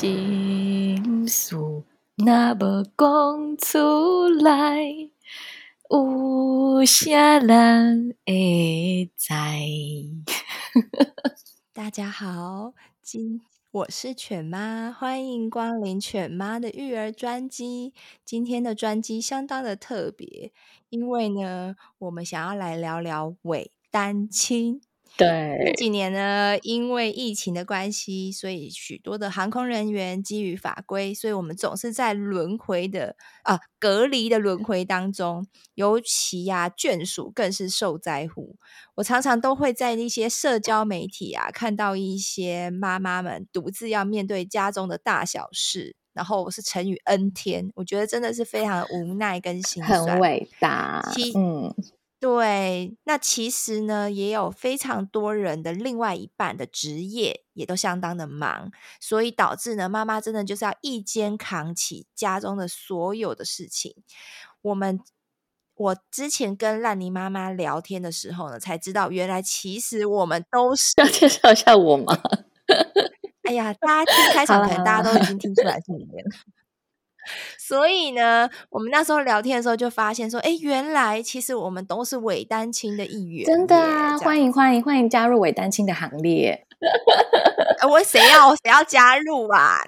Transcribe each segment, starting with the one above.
心事若无讲出来，有啥人会知？大家好，今我是犬妈，欢迎光临犬妈的育儿专辑。今天的专辑相当的特别，因为呢，我们想要来聊聊伪单亲。对，这几年呢，因为疫情的关系，所以许多的航空人员基于法规，所以我们总是在轮回的啊隔离的轮回当中。尤其呀、啊，眷属更是受灾户。我常常都会在一些社交媒体啊，看到一些妈妈们独自要面对家中的大小事，然后我是成语 N 天，我觉得真的是非常的无奈跟心酸。很伟大，嗯。对，那其实呢，也有非常多人的另外一半的职业也都相当的忙，所以导致呢，妈妈真的就是要一肩扛起家中的所有的事情。我们我之前跟烂泥妈妈聊天的时候呢，才知道原来其实我们都是要介绍一下我吗？哎呀，大家听开场可能大家都已经听出来是里面了。所以呢，我们那时候聊天的时候就发现说，哎，原来其实我们都是伪单亲的一员。真的啊，欢迎欢迎欢迎加入伪单亲的行列。我谁要谁要加入啊？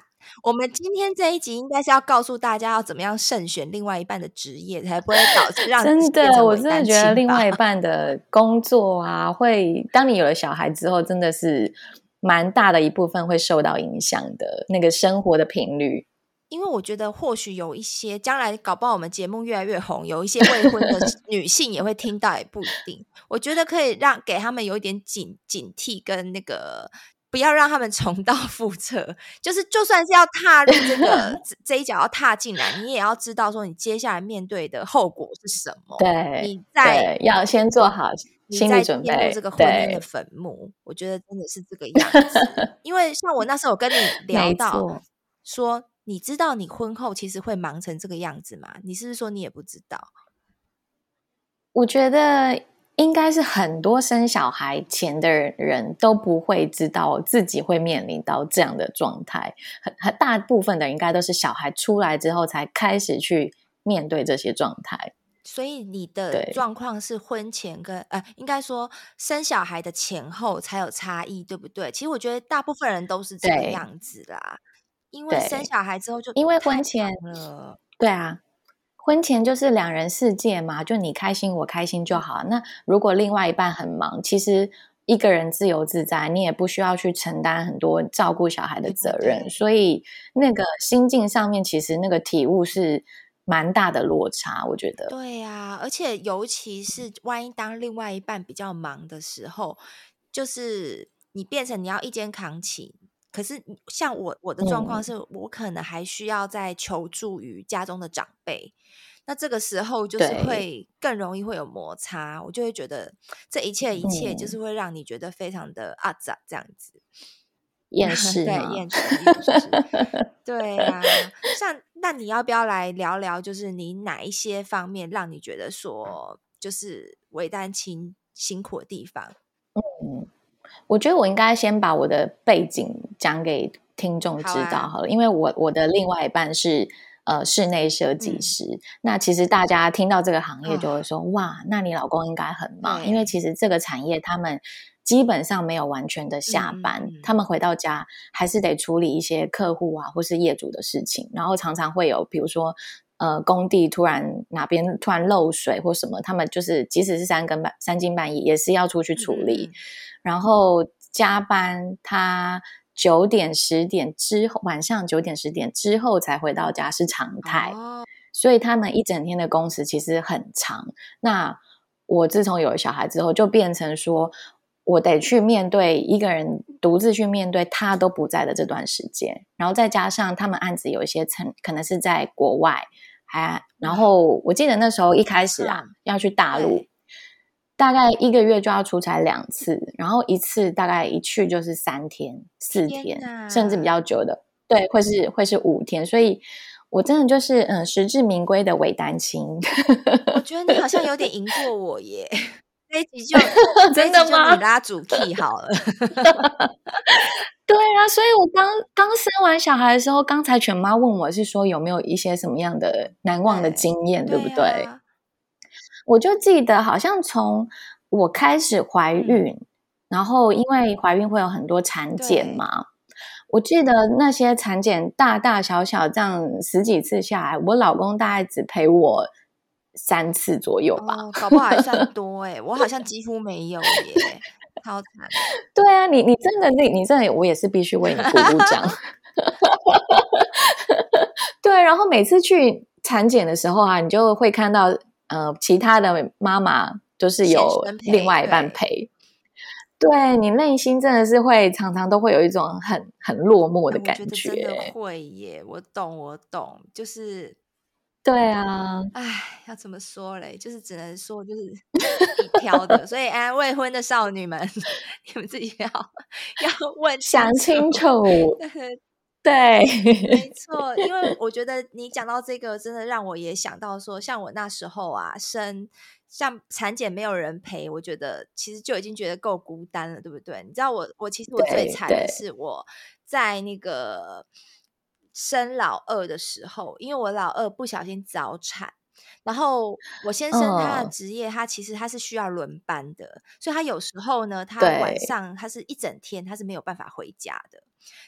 我们今天这一集应该是要告诉大家要怎么样慎选另外一半的职业，才不会导致让真的，我真的觉得另外一半的工作啊，会当你有了小孩之后，真的是蛮大的一部分会受到影响的，那个生活的频率。因为我觉得，或许有一些将来搞不好我们节目越来越红，有一些未婚的 女性也会听到，也不一定。我觉得可以让给他们有一点警警惕，跟那个不要让他们重蹈覆辙。就是就算是要踏入这个 这一脚要踏进来，你也要知道说你接下来面对的后果是什么。对，你在要先做好心理准备。这个婚姻的坟墓，我觉得真的是这个 样子。因为像我那时候跟你聊到说。你知道你婚后其实会忙成这个样子吗？你是不是说你也不知道？我觉得应该是很多生小孩前的人都不会知道自己会面临到这样的状态，很很大部分的应该都是小孩出来之后才开始去面对这些状态。所以你的状况是婚前跟呃，应该说生小孩的前后才有差异，对不对？其实我觉得大部分人都是这个样子啦。因为生小孩之后就因为婚前了，对啊，婚前就是两人世界嘛，就你开心我开心就好。那如果另外一半很忙，其实一个人自由自在，你也不需要去承担很多照顾小孩的责任，所以那个心境上面其实那个体悟是蛮大的落差，我觉得。对啊，而且尤其是万一当另外一半比较忙的时候，就是你变成你要一肩扛起。可是，像我我的状况是，我可能还需要再求助于家中的长辈，嗯。那这个时候就是会更容易会有摩擦，我就会觉得这一切一切就是会让你觉得非常的阿杂这样子，厌世对厌世厌 世，对啊。像那你要不要来聊聊，就是你哪一些方面让你觉得说就是为单亲辛苦的地方？嗯。我觉得我应该先把我的背景讲给听众知道好了，好啊，因为我我的另外一半是呃室内设计师，嗯。那其实大家听到这个行业就会说，嗯，哇，那你老公应该很忙，因为其实这个产业他们基本上没有完全的下班，嗯，他们回到家还是得处理一些客户啊或是业主的事情，然后常常会有比如说呃工地突然哪边突然漏水或什么，他们就是即使是三更半三更半夜也是要出去处理。嗯然后加班，他九点十点之后，晚上九点十点之后才回到家是常态，哦，所以他们一整天的工时其实很长。那我自从有了小孩之后，就变成说，我得去面对一个人独自去面对他都不在的这段时间，然后再加上他们案子有一些层可能是在国外，还然后我记得那时候一开始啊、嗯、要去大陆。大概一个月就要出差两次，然后一次大概一去就是三天、四天，甚至比较久的，对，会是会是五天。所以，我真的就是嗯，实至名归的伪单亲。我觉得你好像有点赢过我耶。这一集就真的吗？你拉主 key 好了。对啊，所以我刚刚生完小孩的时候，刚才犬妈问我是说有没有一些什么样的难忘的经验，对，对不对？对啊我就记得，好像从我开始怀孕，嗯、然后因为怀孕会有很多产检嘛，我记得那些产检大大小小这样十几次下来，我老公大概只陪我三次左右吧，哦、搞不好还算 多哎，我好像几乎没有耶，超惨。对啊，你你真的你你真的，我也是必须为你鼓鼓掌。对，然后每次去产检的时候啊，你就会看到。呃，其他的妈妈就是有另外一半陪，对，你内心真的是会常常都会有一种很很落寞的感觉。觉真的会耶，我懂，我懂，就是对啊，哎，要怎么说嘞？就是只能说就是一挑的，所以哎，未婚的少女们，你们自己要要问想清楚。对，没错，因为我觉得你讲到这个，真的让我也想到说，像我那时候啊，生像产检没有人陪，我觉得其实就已经觉得够孤单了，对不对？你知道我，我其实我最惨的是我在那个生老二的时候，因为我老二不小心早产。然后我先生他的职业，他其实他是需要轮班的，哦、所以他有时候呢，他晚上他是一整天他是没有办法回家的。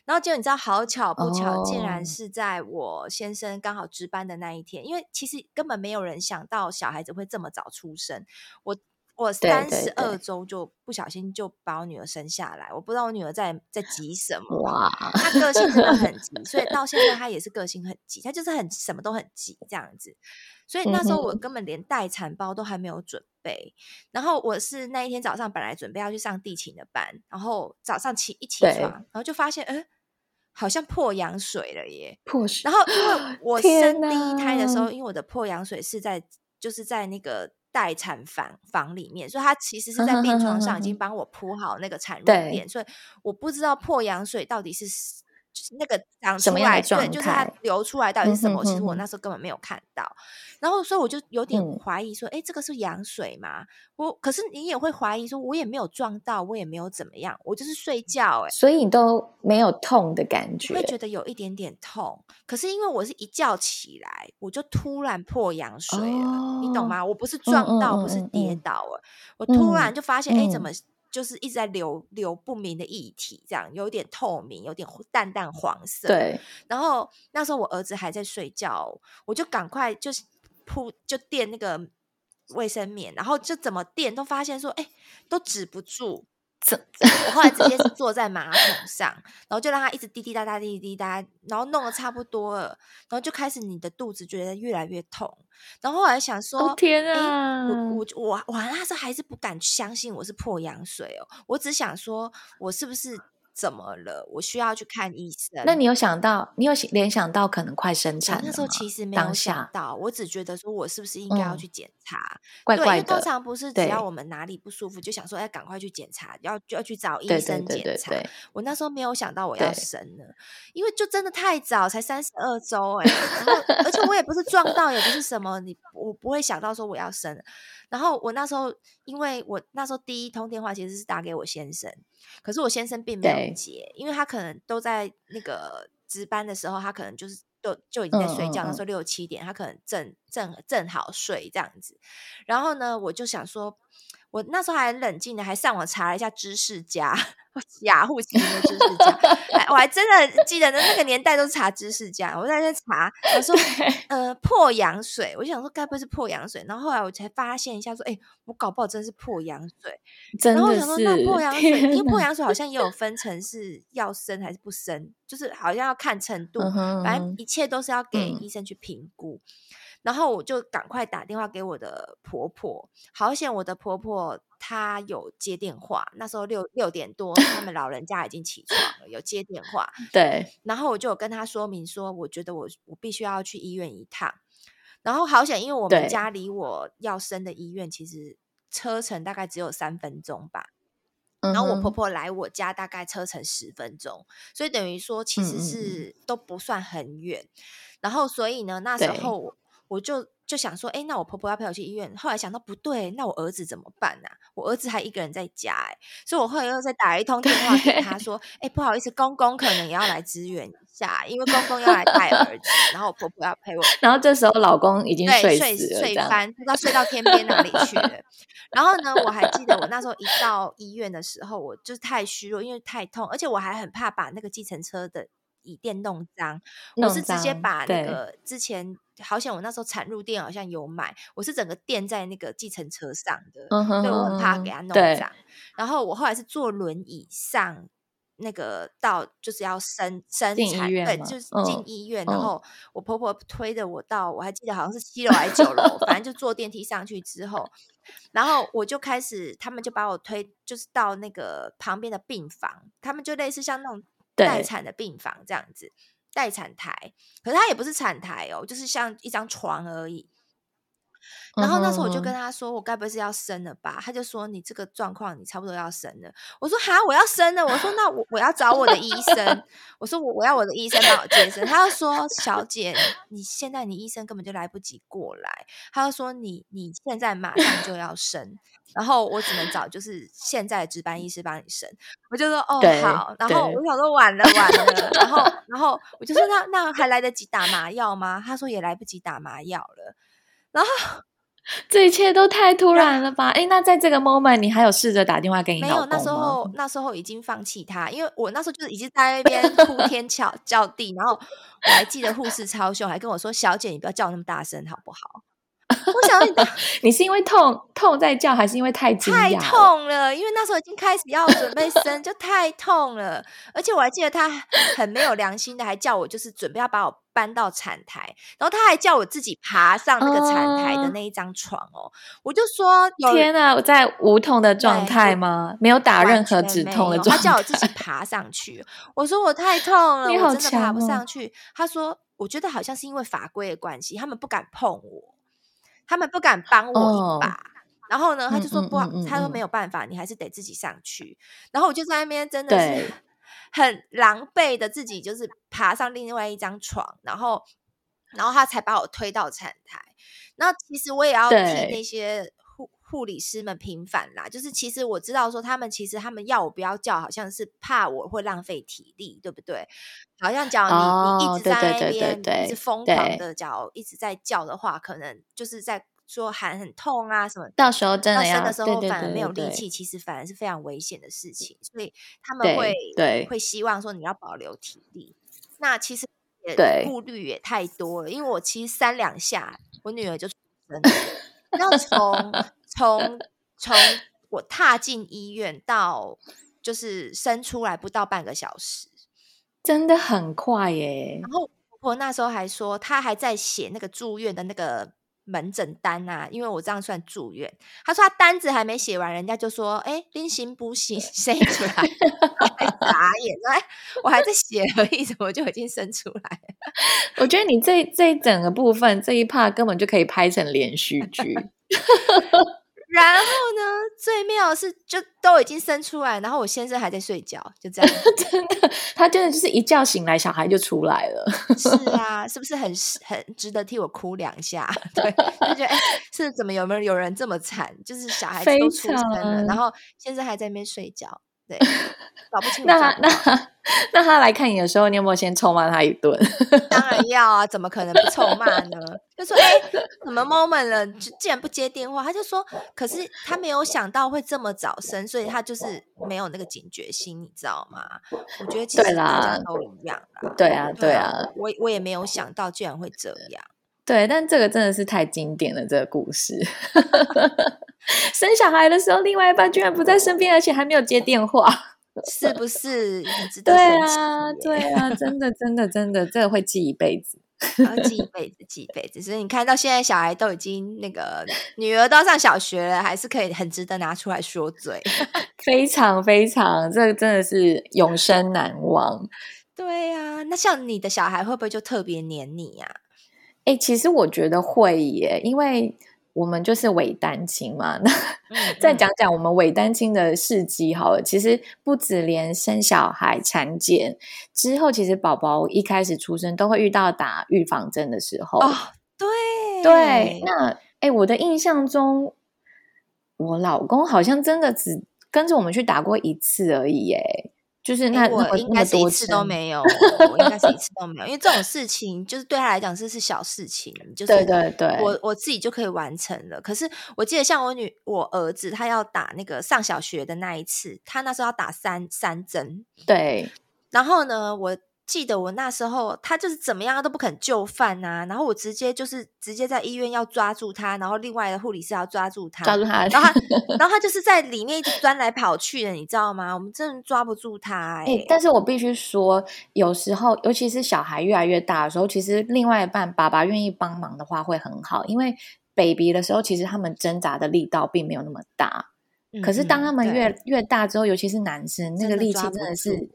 然后结果你知道，好巧不巧，哦、竟然是在我先生刚好值班的那一天，因为其实根本没有人想到小孩子会这么早出生。我我三十二周就不小心就把我女儿生下来，我不知道我女儿在在急什么。哇，她个性真的很急，所以 到现在她也是个性很急，她就是很什么都很急这样子。所以那时候我根本连待产包都还没有准备，嗯、然后我是那一天早上本来准备要去上地勤的班，然后早上起一起床，然后就发现，嗯，好像破羊水了耶，破水。然后因为 我生第一胎的时候，因为我的破羊水是在就是在那个待产房房里面，所以他其实是在病床上已经帮我铺好那个产褥垫，所以我不知道破羊水到底是。就是那个长出来，对，就是它流出来到底是什么？嗯、哼哼，其实我那时候根本没有看到，然后所以我就有点怀疑说，哎、嗯，这个是羊水吗？我可是你也会怀疑说，我也没有撞到，我也没有怎么样，我就是睡觉、欸，哎，所以你都没有痛的感觉，会觉得有一点点痛。可是因为我是一觉起来，我就突然破羊水了，哦、你懂吗？我不是撞到，不是跌倒了，我突然就发现，哎、嗯，怎么？就是一直在流流不明的液体，这样有点透明，有点淡淡黄色。对。然后那时候我儿子还在睡觉，我就赶快就是铺就垫那个卫生棉，然后就怎么垫都发现说，哎，都止不住。我后来直接是 坐在马桶上，然后就让他一直滴滴答答、滴滴答答，然后弄得差不多了，然后就开始你的肚子觉得越来越痛，然后后来想说，哦、天啊，我我我我那时候还是不敢相信我是破羊水哦，我只想说我是不是。怎么了？我需要去看医生。那你有想到，你有联想到可能快生产？那时候其实没有想到，我只觉得说我是不是应该要去检查？嗯、怪怪的。对，因为通常不是只要我们哪里不舒服，就想说要赶快去检查，要就要去找医生检查。我那时候没有想到我要生了，因为就真的太早，才三十二周 哎、欸。然后而且我也不是撞到，也不是什么，你我不会想到说我要生。然后我那时候，因为我那时候第一通电话其实是打给我先生。可是我先生并没有接，因为他可能都在那个值班的时候，他可能就是都就已经在睡觉。那时候六七点，他可能正正正好睡这样子。然后呢，我就想说，我那时候还很冷静的，还上网查了一下知识家。雅虎奇的知识家，我还真的记得那那个年代都是查知识家。我在那查，我说呃破羊水，我就想说该不会是破羊水？然后后来我才发现一下，说哎、欸，我搞不好真是破羊水。真的是。然后我想说那破羊水，因为破羊水好像也有分成是要生还是不生，就是好像要看程度，反正一切都是要给医生去评估。然后我就赶快打电话给我的婆婆，好险我的婆婆她有接电话，那时候六六点多，他们老人家已经起床了，有接电话。对，然后我就有跟她说明说，我觉得我我必须要去医院一趟。然后好险，因为我们家离我要生的医院其实车程大概只有三分钟吧。然后我婆婆来我家大概车程十分钟，嗯、所以等于说其实是都不算很远。嗯、然后所以呢，那时候我就就想说，哎，那我婆婆要陪我去医院。后来想到不对，那我儿子怎么办呢、啊？我儿子还一个人在家，哎，所以我后来又再打一通电话给他说，哎，不好意思，公公可能也要来支援一下，因为公公要来带儿子，然后我婆婆要陪我。然后这时候老公已经睡了，睡睡翻，不知道睡到天边哪里去了。然后呢，我还记得我那时候一到医院的时候，我就是太虚弱，因为太痛，而且我还很怕把那个计程车的椅垫弄脏。我是直接把那个之前好险我那时候产褥垫好像有买，我是整个垫在那个计程车上的，嗯、哼哼对，我很怕给它弄脏。然后我后来是坐轮椅上。那个到就是要生生产，对，就是进医院，然后我婆婆推着我到，我还记得好像是七楼还是九楼，反正就坐电梯上去之后，然后我就开始，他们就把我推，就是到那个旁边的病房，他们就类似像那种待产的病房这样子，待产台，可是它也不是产台哦，就是像一张床而已。然后那时候我就跟他说：“我该不会是要生了吧？”他就说：“你这个状况，你差不多要生了。”我说：“哈，我要生了。”我说：“那我我要找我的医生。”我说：“我我要我的医生帮我接生。”他就说：“小姐，你现在你医生根本就来不及过来。”他就说你：“你你现在马上就要生，然后我只能找就是现在的值班医师帮你生。”我就说：“哦，好。”然后我想说：“晚了晚了。”然后然后我就说：“那那还来得及打麻药吗？”他说：“也来不及打麻药了。”然后。这一切都太突然了吧？哎，那在这个 moment，你还有试着打电话给你？没有，那时候那时候已经放弃他，因为我那时候就是已经在那 边哭天叫叫地，然后我还记得护士超凶，还跟我说：“小姐，你不要叫那么大声，好不好？”我想你，你是因为痛痛在叫，还是因为太？太痛了，因为那时候已经开始要准备生，就太痛了。而且我还记得他很没有良心的，还叫我就是准备要把我搬到产台，然后他还叫我自己爬上那个产台的那一张床哦。我就说：天哪，我在无痛的状态吗？没有打任何止痛的状态。他叫我自己爬上去，我说我太痛了，我真的爬不上去。他说：我觉得好像是因为法规的关系，他们不敢碰我。他们不敢帮我一把，oh. 然后呢，他就说不好，他说没有办法，你还是得自己上去。然后我就在那边真的是很狼狈的自己，就是爬上另外一张床，然后，然后他才把我推到产台。那其实我也要替那些护护理师们平反啦，就是其实我知道说他们其实他们要我不要叫，好像是怕我会浪费体力，对不对？好像讲你、oh, 你一直在那边一直疯狂的叫，一直在叫的话，可能就是在说喊很痛啊什么。到时候真的要生的时候反而没有力气，其实反而是非常危险的事情。所以他们会对会希望说你要保留体力。那其实也顾虑也太多了，因为我其实三两下，我女儿就出生了。要 从从从我踏进医院到就是生出来不到半个小时。真的很快耶！然后婆婆那时候还说，她还在写那个住院的那个门诊单啊，因为我这样算住院。她说她单子还没写完，人家就说：“哎，拎行不行，生出来。”还眨眼，哎，我还在写而已，怎么就已经生出来了？我觉得你这这一整个部分这一 part 根本就可以拍成连续剧。然后呢，最妙的是，就都已经生出来，然后我先生还在睡觉，就这样。真的，他真的就是一觉醒来，小孩就出来了。是 啊，是不是很很值得替我哭两下？对，就觉得哎，是怎么有没有有人这么惨？就是小孩子都出生了，然后先生还在那边睡觉。对，搞不清楚。那那 那他来看你的时候，你有没有先臭骂他一顿？当然要啊，怎么可能不臭骂呢？就说哎，什么 moment 了，竟然不接电话？他就说，可是他没有想到会这么早生，所以他就是没有那个警觉心，你知道吗？我觉得其实大家都一样啦。对啊，对啊，我我也没有想到居然会这样。对，但这个真的是太经典了，这个故事。生小孩的时候，另外一半居然不在身边，而且还没有接电话，是不是？对啊，对啊，真的，真的，真的，这个会记一辈子。然后记一辈子，记一辈子。所以你看到现在小孩都已经那个女儿都要上小学了，还是可以很值得拿出来说嘴。非常非常，这真的是永生难忘。对呀、啊，那像你的小孩会不会就特别黏你呀、啊？哎、欸，其实我觉得会耶，因为。我们就是伪单亲嘛，那 再讲讲我们伪单亲的事迹好了。其实不止连生小孩、产检之后，其实宝宝一开始出生都会遇到打预防针的时候。哦，对对。那哎，我的印象中，我老公好像真的只跟着我们去打过一次而已，耶。就是那、欸、我应该是一次都没有，我应该是一次都没有，因为这种事情就是对他来讲这是小事情，就是对对对，我我自己就可以完成了。可是我记得像我女我儿子他要打那个上小学的那一次，他那时候要打三三针，对，然后呢我。记得我那时候，他就是怎么样都不肯就范呐、啊，然后我直接就是直接在医院要抓住他，然后另外的护理师要抓住他，抓住他，然后他，然后他就是在里面一直钻来跑去的，你知道吗？我们真的抓不住他哎。但是我必须说，有时候尤其是小孩越来越大的时候，其实另外一半爸爸愿意帮忙的话会很好，因为 baby 的时候，其实他们挣扎的力道并没有那么大，嗯、可是当他们越越大之后，尤其是男生，那个力气真的是。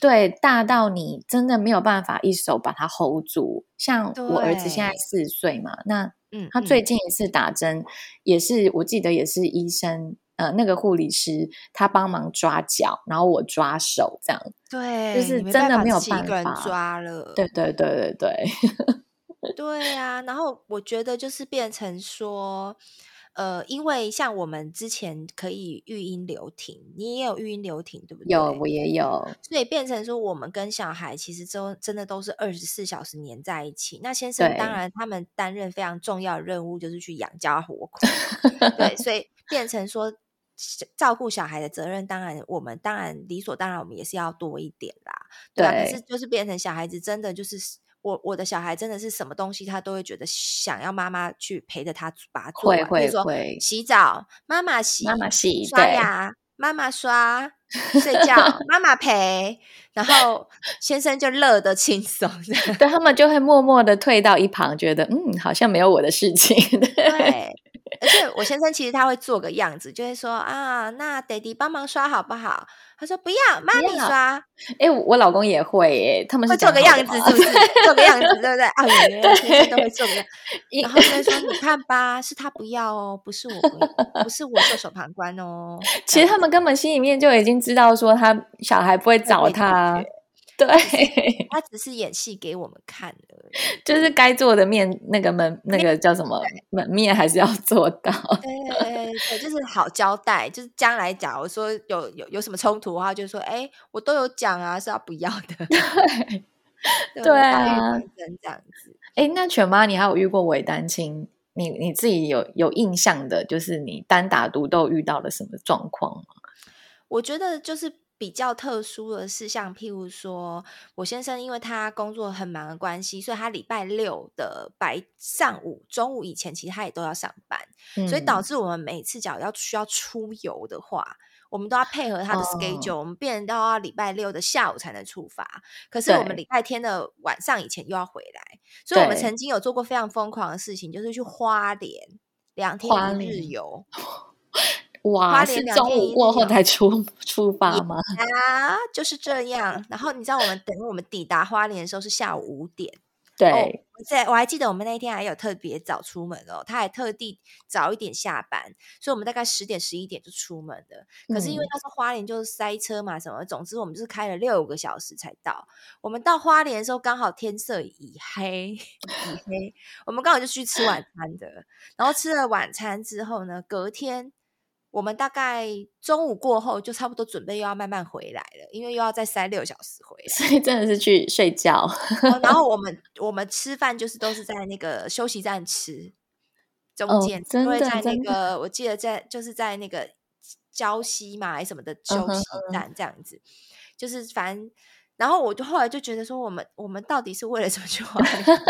对，大到你真的没有办法一手把它 hold 住。像我儿子现在四岁嘛，那嗯，他最近一次打针、嗯、也是，我记得也是医生呃，那个护理师他帮忙抓脚，然后我抓手这样。对，就是真的没有办法，一个人抓了。对对对对对。对啊，然后我觉得就是变成说。呃，因为像我们之前可以育婴留停，你也有育婴留停，对不对？有，我也有。所以变成说，我们跟小孩其实都真的都是二十四小时黏在一起。那先生当然他们担任非常重要的任务，就是去养家活口。对，所以变成说照顾小孩的责任，当然我们当然理所当然，我们也是要多一点啦。对啊，对，可是就是变成小孩子真的就是。我我的小孩真的是什么东西，他都会觉得想要妈妈去陪着他把它做完。会会会。洗澡，妈妈洗；妈妈洗。刷牙，妈妈刷；睡觉，妈妈陪。然后先生就乐得轻松，对，他们就会默默的退到一旁，觉得嗯，好像没有我的事情。对。对而且我先生其实他会做个样子，就会说啊，那爹地帮忙刷好不好？他说不要，妈咪刷。哎、欸，我老公也会，哎，他们是会做个样子，是不是？做个样子，对不对？啊，原来先生都会做个样子。然后就说，你看吧，是他不要哦，不是我不要，不是我袖手旁观哦。其实他们根本心里面就已经知道，说他小孩不会找他。对，他只是演戏给我们看而已，就是该做的面那个门那个叫什么门面还是要做到。对对对，就是好交代，就是将来假如说有有有什么冲突的话，就说哎，我都有讲啊，是要不要的。对 对啊，这样子。哎，那犬妈，你还有遇过伪单亲？你你自己有有印象的，就是你单打独斗遇到了什么状况吗？我觉得就是。比较特殊的是，像譬如说，我先生因为他工作很忙的关系，所以他礼拜六的白上午、中午以前，其实他也都要上班，嗯、所以导致我们每次假如要需要出游的话，我们都要配合他的 schedule，、哦、我们变成都要礼拜六的下午才能出发。可是我们礼拜天的晚上以前又要回来，所以我们曾经有做过非常疯狂的事情，就是去花莲两天一日游。哇，是中午过后才出出 发吗？啊，就是这样。然后你知道，我们等我们抵达花莲的时候是下午五点。对，我在我还记得我们那一天还有特别早出门哦，他还特地早一点下班，所以我们大概十点十一点就出门了。可是因为那时候花莲就是塞车嘛，什么，嗯、总之我们就是开了六个小时才到。我们到花莲的时候刚好天色已黑，已黑。我们刚好就去吃晚餐的，然后吃了晚餐之后呢，隔天。我们大概中午过后就差不多准备又要慢慢回来了，因为又要再塞六小时回来，所以真的是去睡觉。然后 我们我们吃饭就是都是在那个休息站吃，中间因为、哦、在那个我记得在就是在那个礁溪嘛还是什么的休息站这样子，嗯、就是反正然后我就后来就觉得说我们我们到底是为了什么去玩？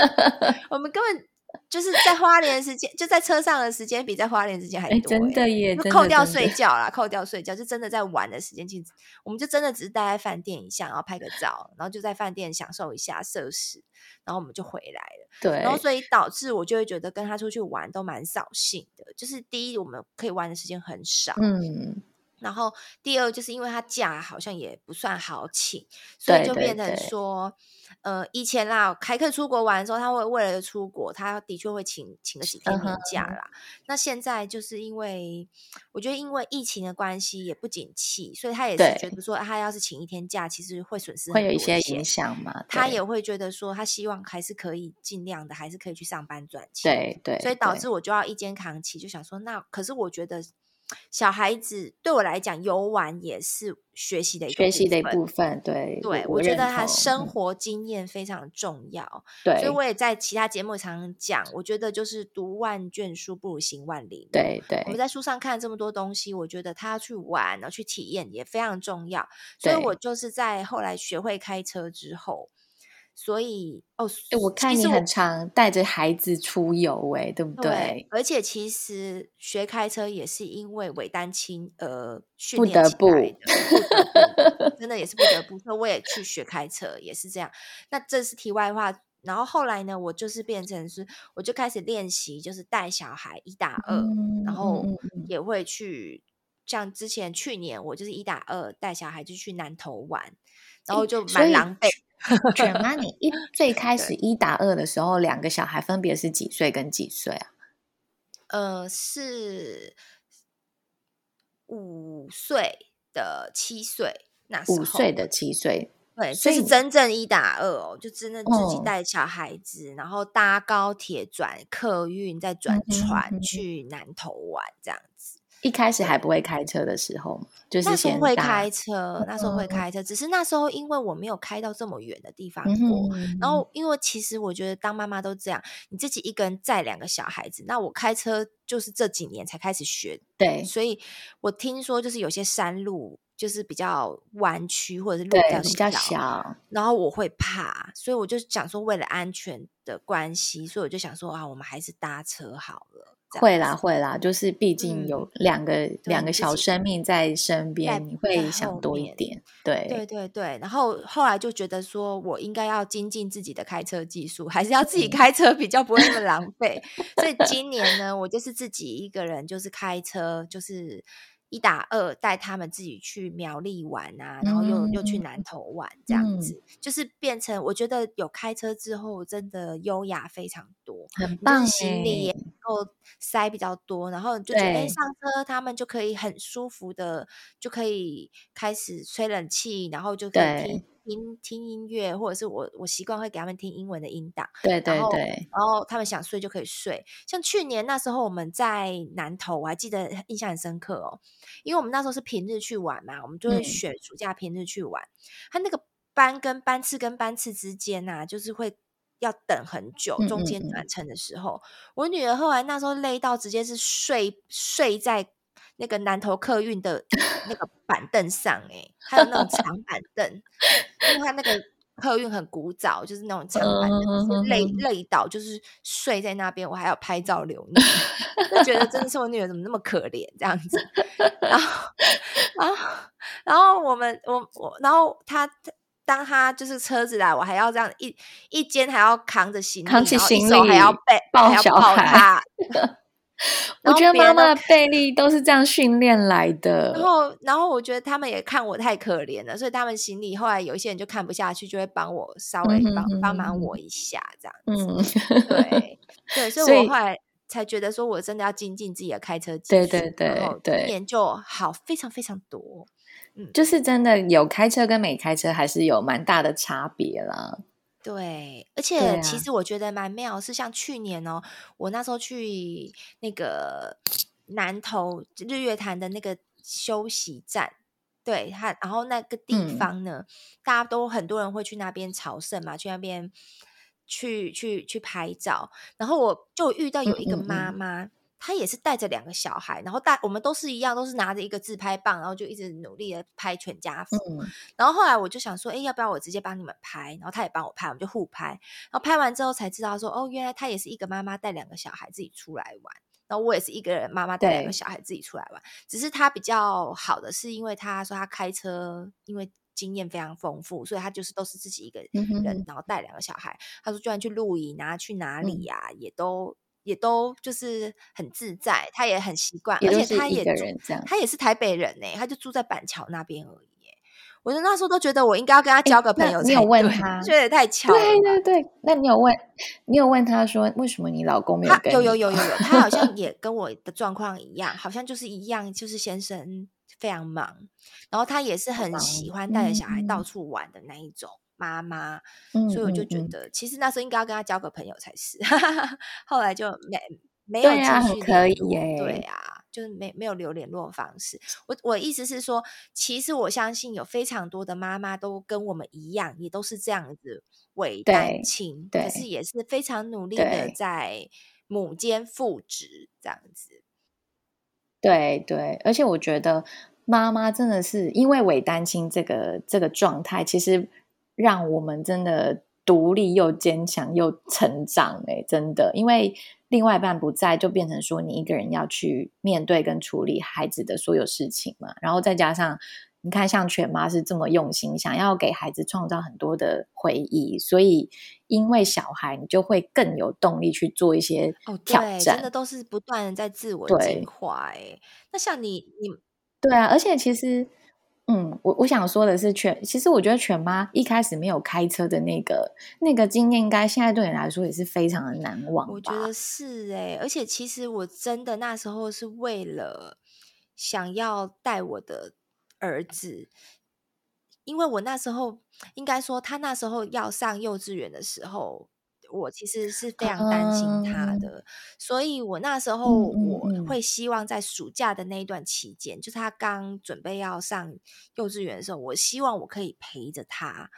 我们根本。就是在花莲时间，就在车上的时间比在花莲时间还多，欸欸，真的耶！扣掉睡觉啦，扣掉睡觉，就真的在玩的时间，其实我们就真的只是待在饭店一下，然后拍个照，然后就在饭店享受一下设施，然后我们就回来了。对，然后所以导致我就会觉得跟他出去玩都蛮扫兴的，就是第一我们可以玩的时间很少，嗯。然后第二就是因为他假好像也不算好请，所以就变成说，对对对呃，以前啦，凯克出国玩的时候，他会为了出国，他的确会请请个几天年假啦。Uh. 那现在就是因为我觉得因为疫情的关系也不景气，所以他也是觉得说，他要是请一天假，其实会损失会有一些影响嘛。他也会觉得说，他希望还是可以尽量的，还是可以去上班赚钱。对对，所以导致我就要一肩扛起，就想说，那可是我觉得。小孩子对我来讲，游玩也是学习的一学习的一部分。对，对我，我觉得他生活经验非常重要。对、嗯，所以我也在其他节目常常讲，我觉得就是读万卷书不如行万里。对对，我们在书上看这么多东西，我觉得他去玩，然后去体验也非常重要。所以我就是在后来学会开车之后。所以哦，我看你很常带着孩子出游，哎，对不对？对，而且其实学开车也是因为伪单亲呃训练不得不，不得不真的也是不得不，所以我也去学开车，也是这样。那这是题外话。然后后来呢，我就是变成是，我就开始练习，就是带小孩一打二，嗯，然后也会去像之前去年，我就是一打二带小孩就去南投玩，然后就蛮狼狈。卷妈，你一最开始一打二的时候，两个小孩分别是几岁跟几岁啊？呃，是五岁的七岁，那时候五岁的七岁，对，所以是真正一打二哦，就真正自己带小孩子，哦，然后搭高铁转客运，再转船去南投玩这样子。一开始还不会开车的时候，就是那时候会开车，那时候会开车，只是那时候因为我没有开到这么远的地方过，嗯、然后因为其实我觉得当妈妈都这样，你自己一个人载两个小孩子，那我开车就是这几年才开始学，对，所以我听说就是有些山路就是比较弯曲或者是路比较小，然后我会怕，所以我就想说为了安全的关系，所以我就想说啊，我们还是搭车好了。会啦，会啦，就是毕竟有两个、嗯、两个小生命在身边，你会想多一点。对，对，对，对。然后后来就觉得说，我应该要精进自己的开车技术，还是要自己开车比较不会那么 狼狈。所以今年呢，我就是自己一个人，就是开车，就是。一打二带他们自己去苗栗玩啊，然后又、嗯、又去南投玩，这样子、嗯、就是变成我觉得有开车之后真的优雅非常多，很棒，就是、行李也能够塞比较多，然后就觉得上车他们就可以很舒服的就可以开始吹冷气，然后就可以听。听听音乐，或者是我我习惯会给他们听英文的音档，对对对，然后，然后他们想睡就可以睡。像去年那时候我们在南投，我还记得印象很深刻哦，因为我们那时候是平日去玩嘛，我们就会选暑假平日去玩。他、嗯、那个班跟班次跟班次之间呐、啊，就是会要等很久，中间转乘的时候，嗯嗯嗯，我女儿后来那时候累到直接是睡睡在。那个南投客运的那个板凳上，哎，还有那种长板凳，因为他那个客运很古早，就是那种长板凳，累累倒，就是睡在那边，我还要拍照留念，就觉得真的是我女儿怎么那么可怜这样子。然后，然后，然后我们，我我，然后他当他就是车子来，我还要这样一一肩还要扛着行李，扛起行李，手还要背抱小孩。我觉得妈妈的臂力都是这样训练来的。然后，然后我觉得他们也看我太可怜了，所以他们行李后来有一些人就看不下去，就会帮我稍微帮帮忙我一下这样子。嗯，对 对，所以我后来才觉得说我真的要精进自己的开车技术。对对对对，今年就好非常非常多。嗯，就是真的有开车跟没开车还是有蛮大的差别啦。对，而且其实我觉得蛮妙，是像去年哦，我那时候去那个南投日月潭的那个休息站，对它，然后那个地方呢，嗯、大家都很多人会去那边朝圣嘛，去那边去去去拍照，然后我就遇到有一个妈妈，嗯。嗯嗯他也是带着两个小孩，然后大我们都是一样，都是拿着一个自拍棒，然后就一直努力的拍全家福。嗯、然后后来我就想说，哎，要不要我直接帮你们拍？然后他也帮我拍，我们就互拍。然后拍完之后才知道说，哦，原来他也是一个妈妈带两个小孩自己出来玩，然后我也是一个人妈妈带两个小孩自己出来玩。只是他比较好的是，因为他说他开车，因为经验非常丰富，所以他就是都是自己一个人，然后带两个小孩。他说，就算去露营啊，去哪里呀、啊，嗯、也都。也都就是很自在，他也很习惯，而且他也住，他也是台北人呢，他就住在板桥那边而已。我就那时候都觉得我应该要跟他交个朋友。你 有问他？觉得太巧了。对对对，那你有问？你有问他说为什么你老公没有跟？有有有有有，他好像 也跟我的状况一样，好像就是一样，就是先生非常忙，然后他也是很喜欢带着小孩到处玩的那一种。妈妈，所以我就觉得，其实那时候应该要跟他交个朋友才是。后来就没没有继续可以耶。对啊，就是没没有留联络方式。我我意思是说，其实我相信有非常多的妈妈都跟我们一样，也都是这样子伪单亲，可是也是非常努力的在母兼父职这样子。对对，而且我觉得妈妈真的是因为伪单亲这个这个状态，其实。让我们真的独立又坚强又成长哎、欸，真的，因为另外一半不在，就变成说你一个人要去面对跟处理孩子的所有事情嘛。然后再加上你看，像犬妈是这么用心，想要给孩子创造很多的回忆，所以因为小孩，你就会更有动力去做一些挑战。哦、真的都是不断的在自我进化哎。对那像你，你对啊，而且其实。嗯，我我想说的是犬，其实我觉得犬妈一开始没有开车的那个那个经验，应该现在对你来说也是非常的难忘。我觉得是哎、欸，而且其实我真的那时候是为了想要带我的儿子，因为我那时候应该说他那时候要上幼稚园的时候。我其实是非常担心他的，嗯、所以我那时候我会。希望在暑假的那一段期间，就是他刚准备要上幼稚园的时候，我希望我可以陪着他，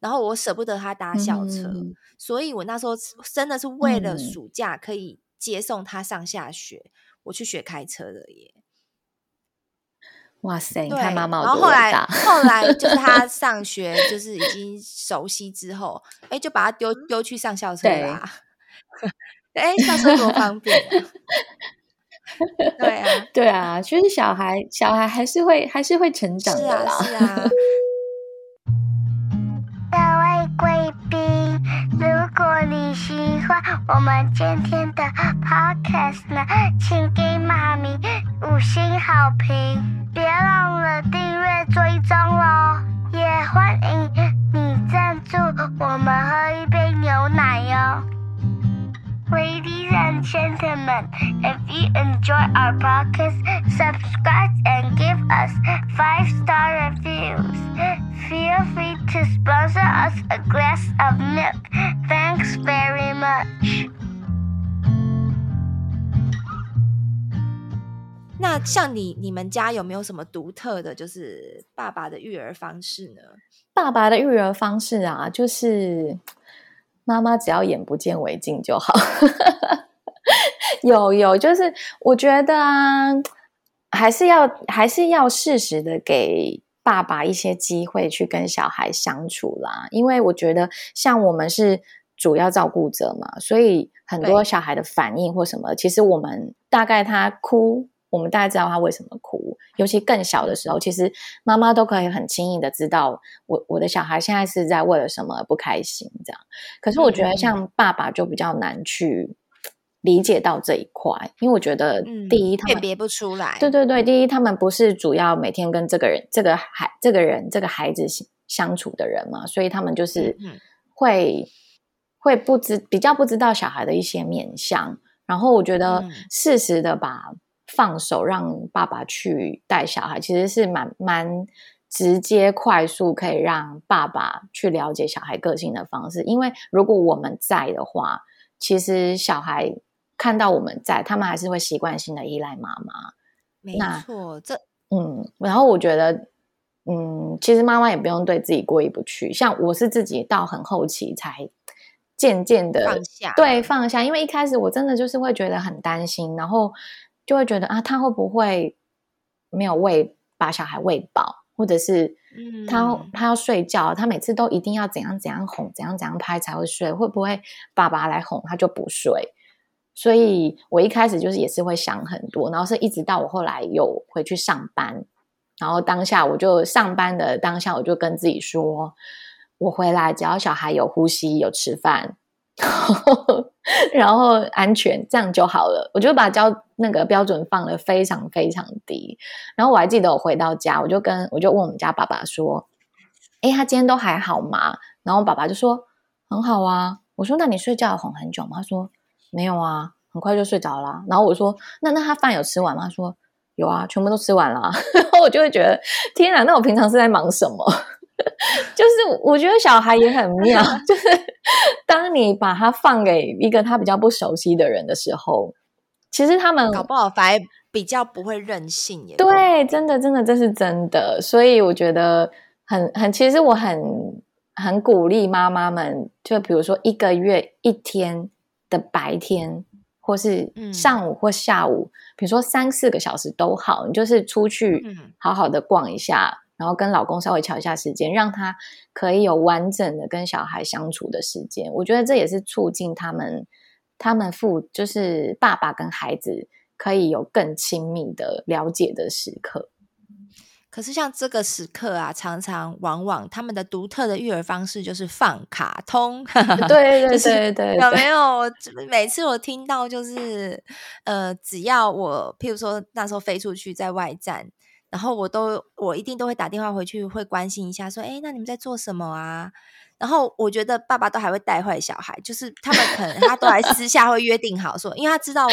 然后我舍不得他搭校车，嗯、所以我那时候真的是为了暑假可以接送他上下学，嗯、我去学开车的耶。哇塞！你看妈妈，然后后来后来就是 他上学，就是已经熟悉之后，哎，就把他丢丢去上校车啦。哎对，校车多方便啊！对啊，对啊，其实小孩小孩还是会还是会成长的啦。是啊，是啊。各位贵宾，如果你喜欢我们今天的 podcast 呢，请给妈咪五星好评。别忘了订阅追踪哦，也欢迎你赞助我们喝一杯牛奶哟。Ladies and gentlemen, if you enjoy our podcast, subscribe and give us five star reviews. Feel free to sponsor us a glass of milk. Thanks very much. 那像你，你们家有没有什么独特的，就是爸爸的育儿方式呢？爸爸的育儿方式啊，就是妈妈只要眼不见为净就好。有有，就是我觉得啊，还是要还是要适时的给爸爸一些机会去跟小孩相处啦。因为我觉得，像我们是主要照顾者嘛，所以很多小孩的反应或什么，其实我们大概他哭。我们大概知道他为什么哭，尤其更小的时候，其实妈妈都可以很轻易的知道我我的小孩现在是在为了什么而不开心这样。可是我觉得像爸爸就比较难去理解到这一块，因为我觉得第一他们辨别不出来，对对对，第一他们不是主要每天跟这个人、这个孩、这个人、这个孩子相处的人嘛，所以他们就是会会不知比较不知道小孩的一些面相，然后我觉得适时的把。放手让爸爸去带小孩，其实是蛮蛮直接、快速，可以让爸爸去了解小孩个性的方式。因为如果我们在的话，其实小孩看到我们在，他们还是会习惯性的依赖妈妈。没错，这嗯，然后我觉得，嗯，其实妈妈也不用对自己过意不去。像我是自己到很后期才渐渐的放下，对，放下。因为一开始我真的就是会觉得很担心，然后就会觉得啊，他会不会没有喂把小孩喂饱，或者是他、嗯、他要睡觉，他每次都一定要怎样怎样哄，怎样怎样拍才会睡，会不会爸爸来哄他就不睡？所以我一开始就是也是会想很多，然后是一直到我后来有回去上班，然后当下我就上班的当下，我就跟自己说，我回来只要小孩有呼吸、有吃饭，然后安全，这样就好了。我就把交那个标准放了非常非常低。然后我还记得我回到家，我就跟我就问我们家爸爸说：“哎，他今天都还好吗？”然后爸爸就说：“很好啊。”我说：“那你睡觉哄很久吗？”他说。没有啊，很快就睡着了。然后我说：“那那他饭有吃完吗？”他说：“有啊，全部都吃完了。”然后我就会觉得，天哪！那我平常是在忙什么？就是我觉得小孩也很妙，就是当你把他放给一个他比较不熟悉的人的时候，其实他们搞不好反而比较不会任性耶。对，真的，真的，这是真的。所以我觉得很很，其实我很很鼓励妈妈们，就比如说一个月一天。的白天，或是上午或下午，嗯、比如说三四个小时都好，你就是出去好好的逛一下，嗯、然后跟老公稍微调一下时间，让他可以有完整的跟小孩相处的时间。我觉得这也是促进他们，他们父就是爸爸跟孩子可以有更亲密的了解的时刻。可是像这个时刻啊，常常往往他们的独特的育儿方式就是放卡通，对对对对，有没有？每次我听到就是，呃，只要我譬如说那时候飞出去在外站，然后我都我一定都会打电话回去，会关心一下，说，哎，那你们在做什么啊？然后我觉得爸爸都还会带坏小孩，就是他们可能他都还私下会约定好说，因为他知道。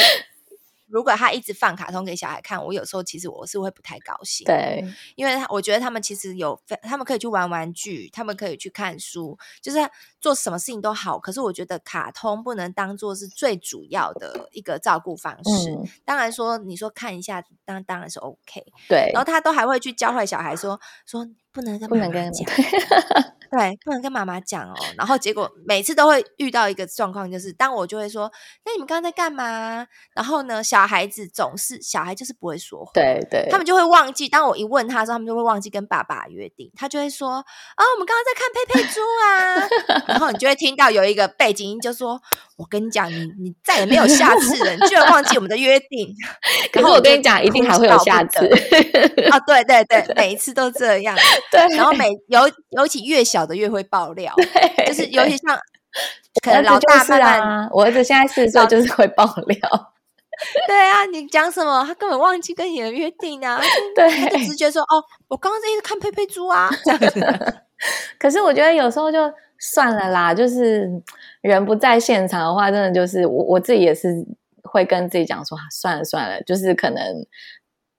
如果他一直放卡通给小孩看，我有时候其实我是会不太高兴。对，因为我觉得他们其实有，他们可以去玩玩具，他们可以去看书，就是做什么事情都好。可是我觉得卡通不能当做是最主要的一个照顾方式。嗯、当然说，你说看一下，当当然是 OK。对，然后他都还会去教坏小孩说说。不能跟不能跟 对，不能跟妈妈讲哦。然后结果每次都会遇到一个状况，就是当我就会说：“那你们刚刚在干嘛？”然后呢，小孩子总是小孩就是不会说话，对对，他们就会忘记。当我一问他的时候，他们就会忘记跟爸爸约定。他就会说：“啊，我们刚刚在看佩佩猪啊。”然后你就会听到有一个背景音，就说：“我跟你讲，你你再也没有下次了，你居然忘记我们的约定。”可是我跟你讲，一定还会有下次。啊，对对对，每一次都这样。对，然后每尤尤其越小的越会爆料，对就是尤其像可能老大慢慢啊，我儿子现在四岁就是会爆料。对啊，你讲什么？他根本忘记跟你的约定啊！对，他就直觉说哦，我刚刚在一直看佩佩猪啊，这样子。可是我觉得有时候就算了啦，就是人不在现场的话，真的就是我我自己也是会跟自己讲说，算了算了，就是可能。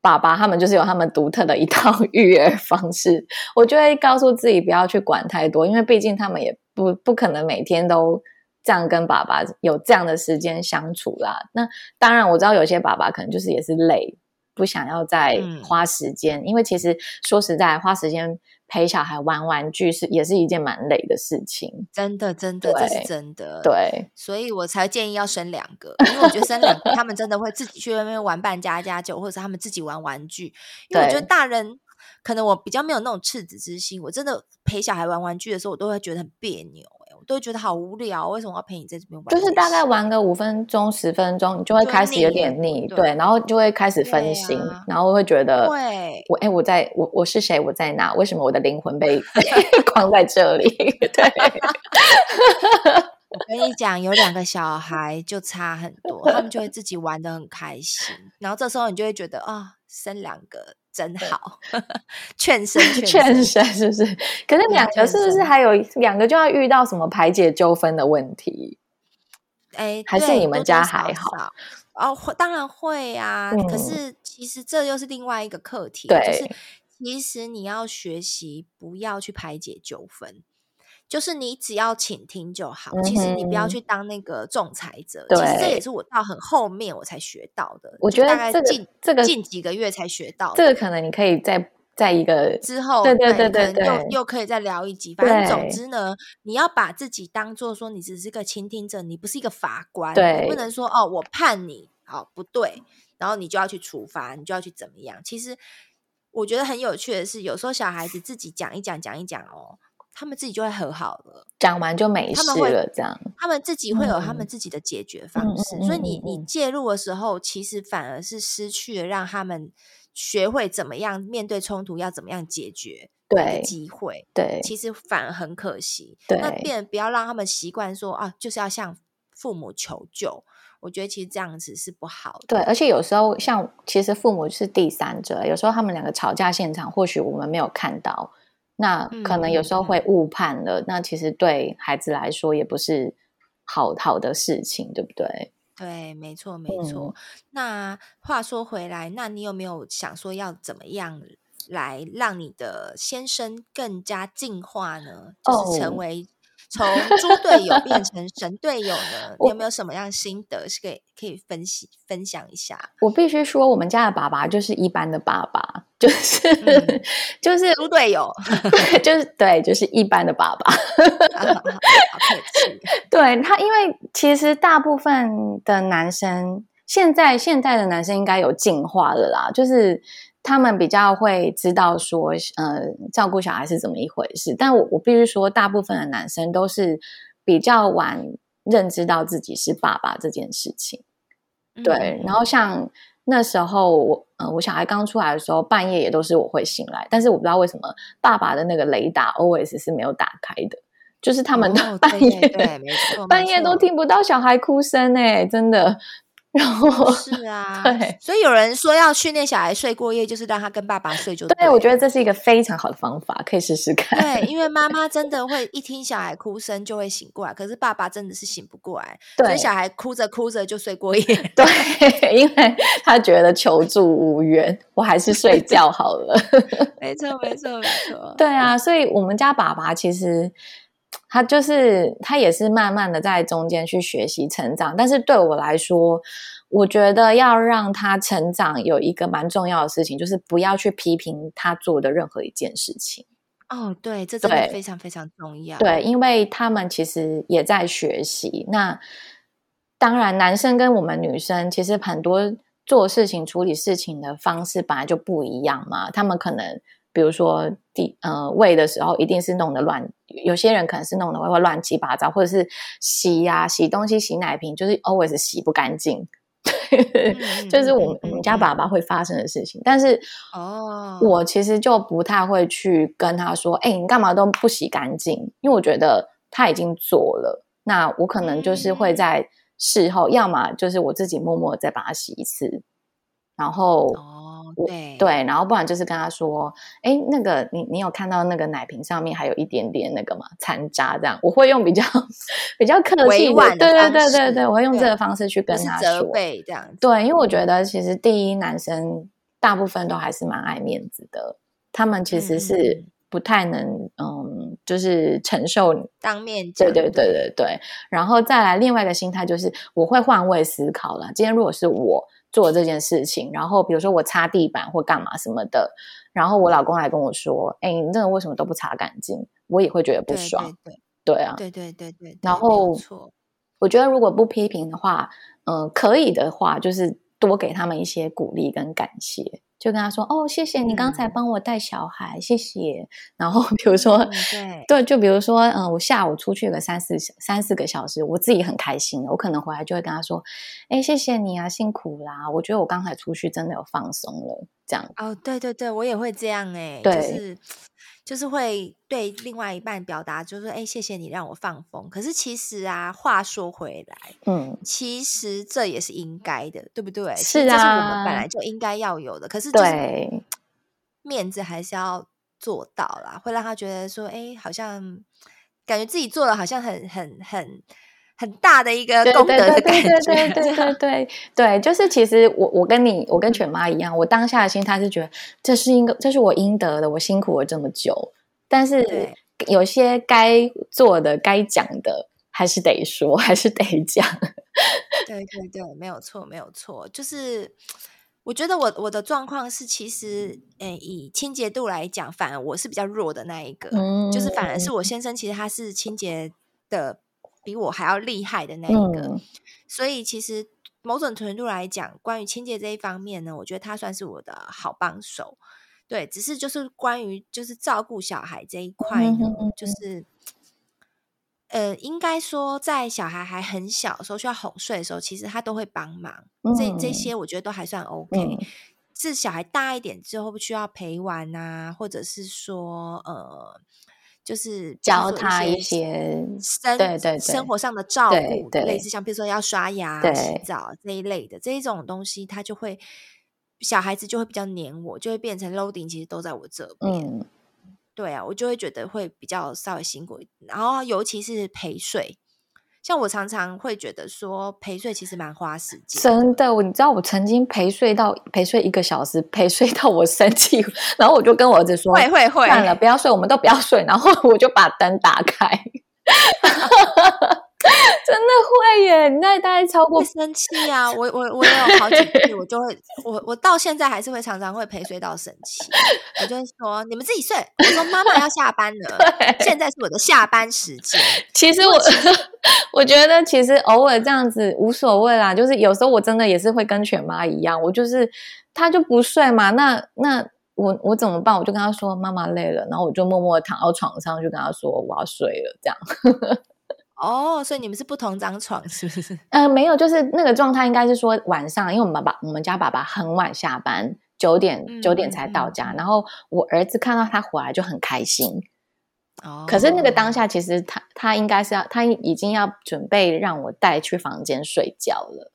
爸爸他们就是有他们独特的一套 育儿方式，我就会告诉自己不要去管太多，因为毕竟他们也不不可能每天都这样跟爸爸有这样的时间相处啦。那当然我知道有些爸爸可能就是也是累，不想要再花时间，嗯、因为其实说实在花时间。陪小孩玩玩具是也是一件蛮累的事情，真的真的，这是真的。对，所以我才建议要生两个，因为我觉得生两个他们真的会自己去外面玩扮家家酒，或者是他们自己玩玩具。因为我觉得大人可能我比较没有那种赤子之心，我真的陪小孩玩玩具的时候，我都会觉得很别扭。都会觉得好无聊，为什么要陪你在这边玩？就是大概玩个五分钟、十分钟，你就会开始有点腻，对，对，然后就会开始分心，啊、然后会觉得，对，我哎，我在我我是谁？我在哪？为什么我的灵魂被 框在这里？对，我跟你讲，有两个小孩就差很多，他们就会自己玩的很开心，然后这时候你就会觉得啊、哦，生两个。真好，劝生劝生是不是？可是两个是不是还有两个就要遇到什么排解纠纷的问题？哎，还是你们家还好？哦，会当然会啊。嗯、可是其实这又是另外一个课题，对就是其实你要学习不要去排解纠纷。就是你只要倾听就好，嗯、其实你不要去当那个仲裁者。其实这也是我到很后面我才学到的。我觉得大概近这个近几个月才学到。这个可能你可以再在一个之后，对对对对对，又又可以再聊一集。反正总之呢，你要把自己当做说你只是个倾听者，你不是一个法官，对，你不能说哦，我判你好不对，然后你就要去处罚，你就要去怎么样。其实我觉得很有趣的是，有时候小孩子自己讲一讲，讲一讲哦。他们自己就会和好了，讲完就没事了。这样，他们自己会有他们自己的解决方式。嗯、所以你你介入的时候，其实反而是失去了让他们学会怎么样面对冲突，要怎么样解决的机会。对，其实反而很可惜。对，那变不要让他们习惯说啊，就是要向父母求救。我觉得其实这样子是不好的。对，而且有时候像其实父母是第三者，有时候他们两个吵架现场，或许我们没有看到。那可能有时候会误判了，嗯、那其实对孩子来说也不是好好的事情，对不对？对，没错，没错。嗯、那话说回来，那你有没有想说要怎么样来让你的先生更加进化呢？就是成为。从猪队友变成神队友呢？你有没有什么样心得是可以可以分析分享一下？我必须说，我们家的爸爸就是一般的爸爸，就是、嗯、就是猪队友，就是对，就是一般的爸爸。对他，因为其实大部分的男生，现在现在的男生应该有进化了啦，就是。他们比较会知道说，呃，照顾小孩是怎么一回事。但我我必须说，大部分的男生都是比较晚认知到自己是爸爸这件事情。对，嗯、然后像那时候我，呃，我小孩刚出来的时候，半夜也都是我会醒来，但是我不知道为什么爸爸的那个雷达 always 是没有打开的，就是他们都 半夜，哦、对，对，对，没错，半夜都听不到小孩哭声哎，真的。然后是啊，对，所以有人说要训练小孩睡过夜，就是让他跟爸爸睡就对。对，我觉得这是一个非常好的方法，可以试试看。对，因为妈 妈真的会一听小孩哭声就会醒过来，可是爸爸真的是醒不过来，对，所以小孩哭着哭着就睡过夜。对，因为他觉得求助无援，我还是睡觉好了。没错，没错，没错。对啊，所以我们家爸爸其实。他就是他也是慢慢的在中间去学习成长，但是对我来说，我觉得要让他成长有一个蛮重要的事情，就是不要去批评他做的任何一件事情。哦，对，这真的非常非常重要。对，因为他们其实也在学习。那当然，男生跟我们女生其实很多做事情、处理事情的方式本来就不一样嘛，他们可能。比如说，第呃喂的时候一定是弄得乱，有些人可能是弄得会会乱七八糟，或者是洗呀、啊、洗东西、洗奶瓶，就是 always 洗不干净，嗯、就是我们、嗯、我们家爸爸会发生的事情。但是哦，我其实就不太会去跟他说，哎、欸，你干嘛都不洗干净？因为我觉得他已经做了，那我可能就是会在事后，嗯、要么就是我自己默默再把它洗一次，然后。哦对对，然后不然就是跟他说，哎，那个你你有看到那个奶瓶上面还有一点点那个吗？残渣这样，我会用比较 比较客气的，对对对对对，我会用这个方式去跟他说，责备这样子。对，因为我觉得其实第一男生大部分都还是蛮爱面子的，他们其实是不太能嗯，嗯，就是承受当面。对对对对对，然后再来另外一个心态就是我会换位思考了，今天如果是我。做这件事情，然后比如说我擦地板或干嘛什么的，然后我老公来跟我说：“哎，你这个为什么都不擦干净？”我也会觉得不爽。对，对，对，对啊，对对对对。然后，我觉得如果不批评的话，嗯、呃，可以的话，就是多给他们一些鼓励跟感谢。就跟他说哦，谢谢你刚才帮我带小孩，嗯、谢谢。然后比如说，嗯、对对，就比如说，嗯，我下午出去个三四三四个小时，我自己很开心。我可能回来就会跟他说，哎，谢谢你啊，辛苦啦。我觉得我刚才出去真的有放松了，这样。哦，对对对，我也会这样哎，对。就是就是会对另外一半表达，就是说，哎，谢谢你让我放风。可是其实啊，话说回来，嗯，其实这也是应该的，对不对？是啊，这是我们本来就应该要有的。可是，对，面子还是要做到啦，会让他觉得说，哎，好像感觉自己做了，好像很很很。很大的一个功德的感觉，对对对对对对对，就是其实我我跟你我跟犬妈一样，我当下的心态是觉得这是应该，这是我应得的，我辛苦了这么久，但是有些该做的、该讲的，还是得说，还是得讲。对对对，没有错，没有错，就是我觉得我我的状况是，其实，诶，以清洁度来讲，反而我是比较弱的那一个，嗯、就是反而是我先生，其实他是清洁的比我还要厉害的那一个，嗯、所以其实某种程度来讲，关于清洁这一方面呢，我觉得他算是我的好帮手。对，只是就是关于就是照顾小孩这一块呢，嗯、就是。呃，应该说，在小孩还很小的时候，需要哄睡的时候，其实他都会帮忙。嗯、这这些我觉得都还算 OK。嗯、是小孩大一点之后，不需要陪玩啊，或者是说，呃，就是教他一些生对对对生活上的照顾，类似像比如说要刷牙、洗澡这一类的这一种东西，他就会小孩子就会比较黏我，就会变成 loading，其实都在我这边。嗯对啊，我就会觉得会比较稍微辛苦，然后尤其是陪睡，像我常常会觉得说陪睡其实蛮花时间。真的，你知道我曾经陪睡到陪睡一个小时，陪睡到我生气，然后我就跟我儿子说：“会会会，算了，不要睡，我们都不要睡。”然后我就把灯打开。真的会耶！你那大概超过生气啊！我我我也有好几次，我就会我我到现在还是会常常会陪睡到生气。我就会说你们自己睡。我说妈妈要下班了，对现在是我的下班时间。其实我 我觉得其实偶尔这样子无所谓啦。就是有时候我真的也是会跟犬妈一样，我就是他就不睡嘛。那那我我怎么办？我就跟他说妈妈累了，然后我就默默躺到床上，就跟他说我要睡了，这样。哦，所以你们是不同张床是不是？呃，没有，就是那个状态应该是说晚上，因为我们爸爸我们家爸爸很晚下班，九点九点才到家，嗯、然后我儿子看到他回来就很开心。哦，可是那个当下其实他他应该是要他已经要准备让我带去房间睡觉了，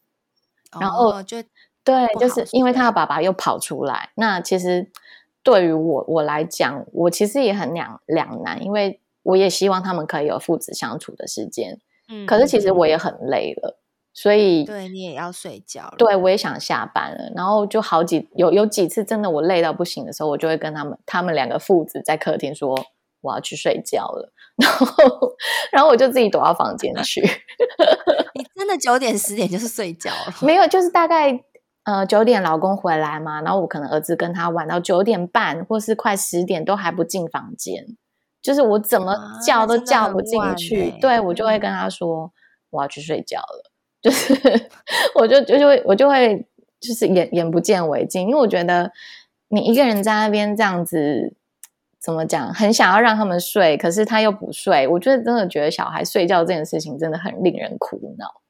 然后、哦、就对，就是因为他的爸爸又跑出来，那其实对于我我来讲，我其实也很两两难，因为。我也希望他们可以有父子相处的时间，嗯，可是其实我也很累了，所以对你也要睡觉了，对我也想下班了，然后就好几有有几次真的我累到不行的时候，我就会跟他们他们两个父子在客厅说我要去睡觉了，然后然后我就自己躲到房间去。你真的九点十点就是睡觉了？没有，就是大概呃九点老公回来嘛，然后我可能儿子跟他玩到九点半或是快十点都还不进房间。就是我怎么叫都叫不进去，啊欸、对，我就会跟他说我要去睡觉了。就是我就就就会我就会就是眼眼不见为净，因为我觉得你一个人在那边这样子怎么讲，很想要让他们睡，可是他又不睡。我觉得真的觉得小孩睡觉这件事情真的很令人苦恼。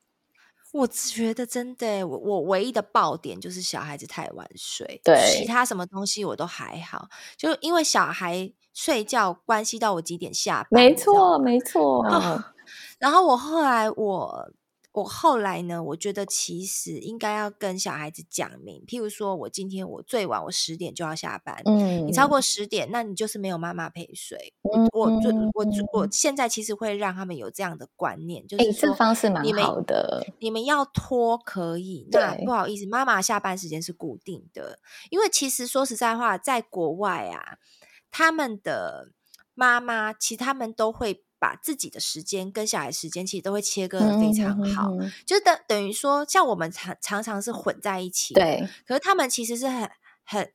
我觉得真的，我我唯一的爆点就是小孩子太晚睡，对，其他什么东西我都还好，就因为小孩。睡觉关系到我几点下班，没错没错。哦，然后我后来我我后来呢，我觉得其实应该要跟小孩子讲明，譬如说我今天我最晚我十点就要下班，嗯，你超过十点，那你就是没有妈妈陪睡。嗯，我我我我现在其实会让他们有这样的观念，就是方式蛮好的。你们要拖可以，那不好意思，妈妈下班时间是固定的，因为其实说实在话，在国外啊。他们的妈妈，其实他们都会把自己的时间跟小孩时间，其实都会切割的非常好，就等等于说，像我们常常常是混在一起，对。可是他们其实是很很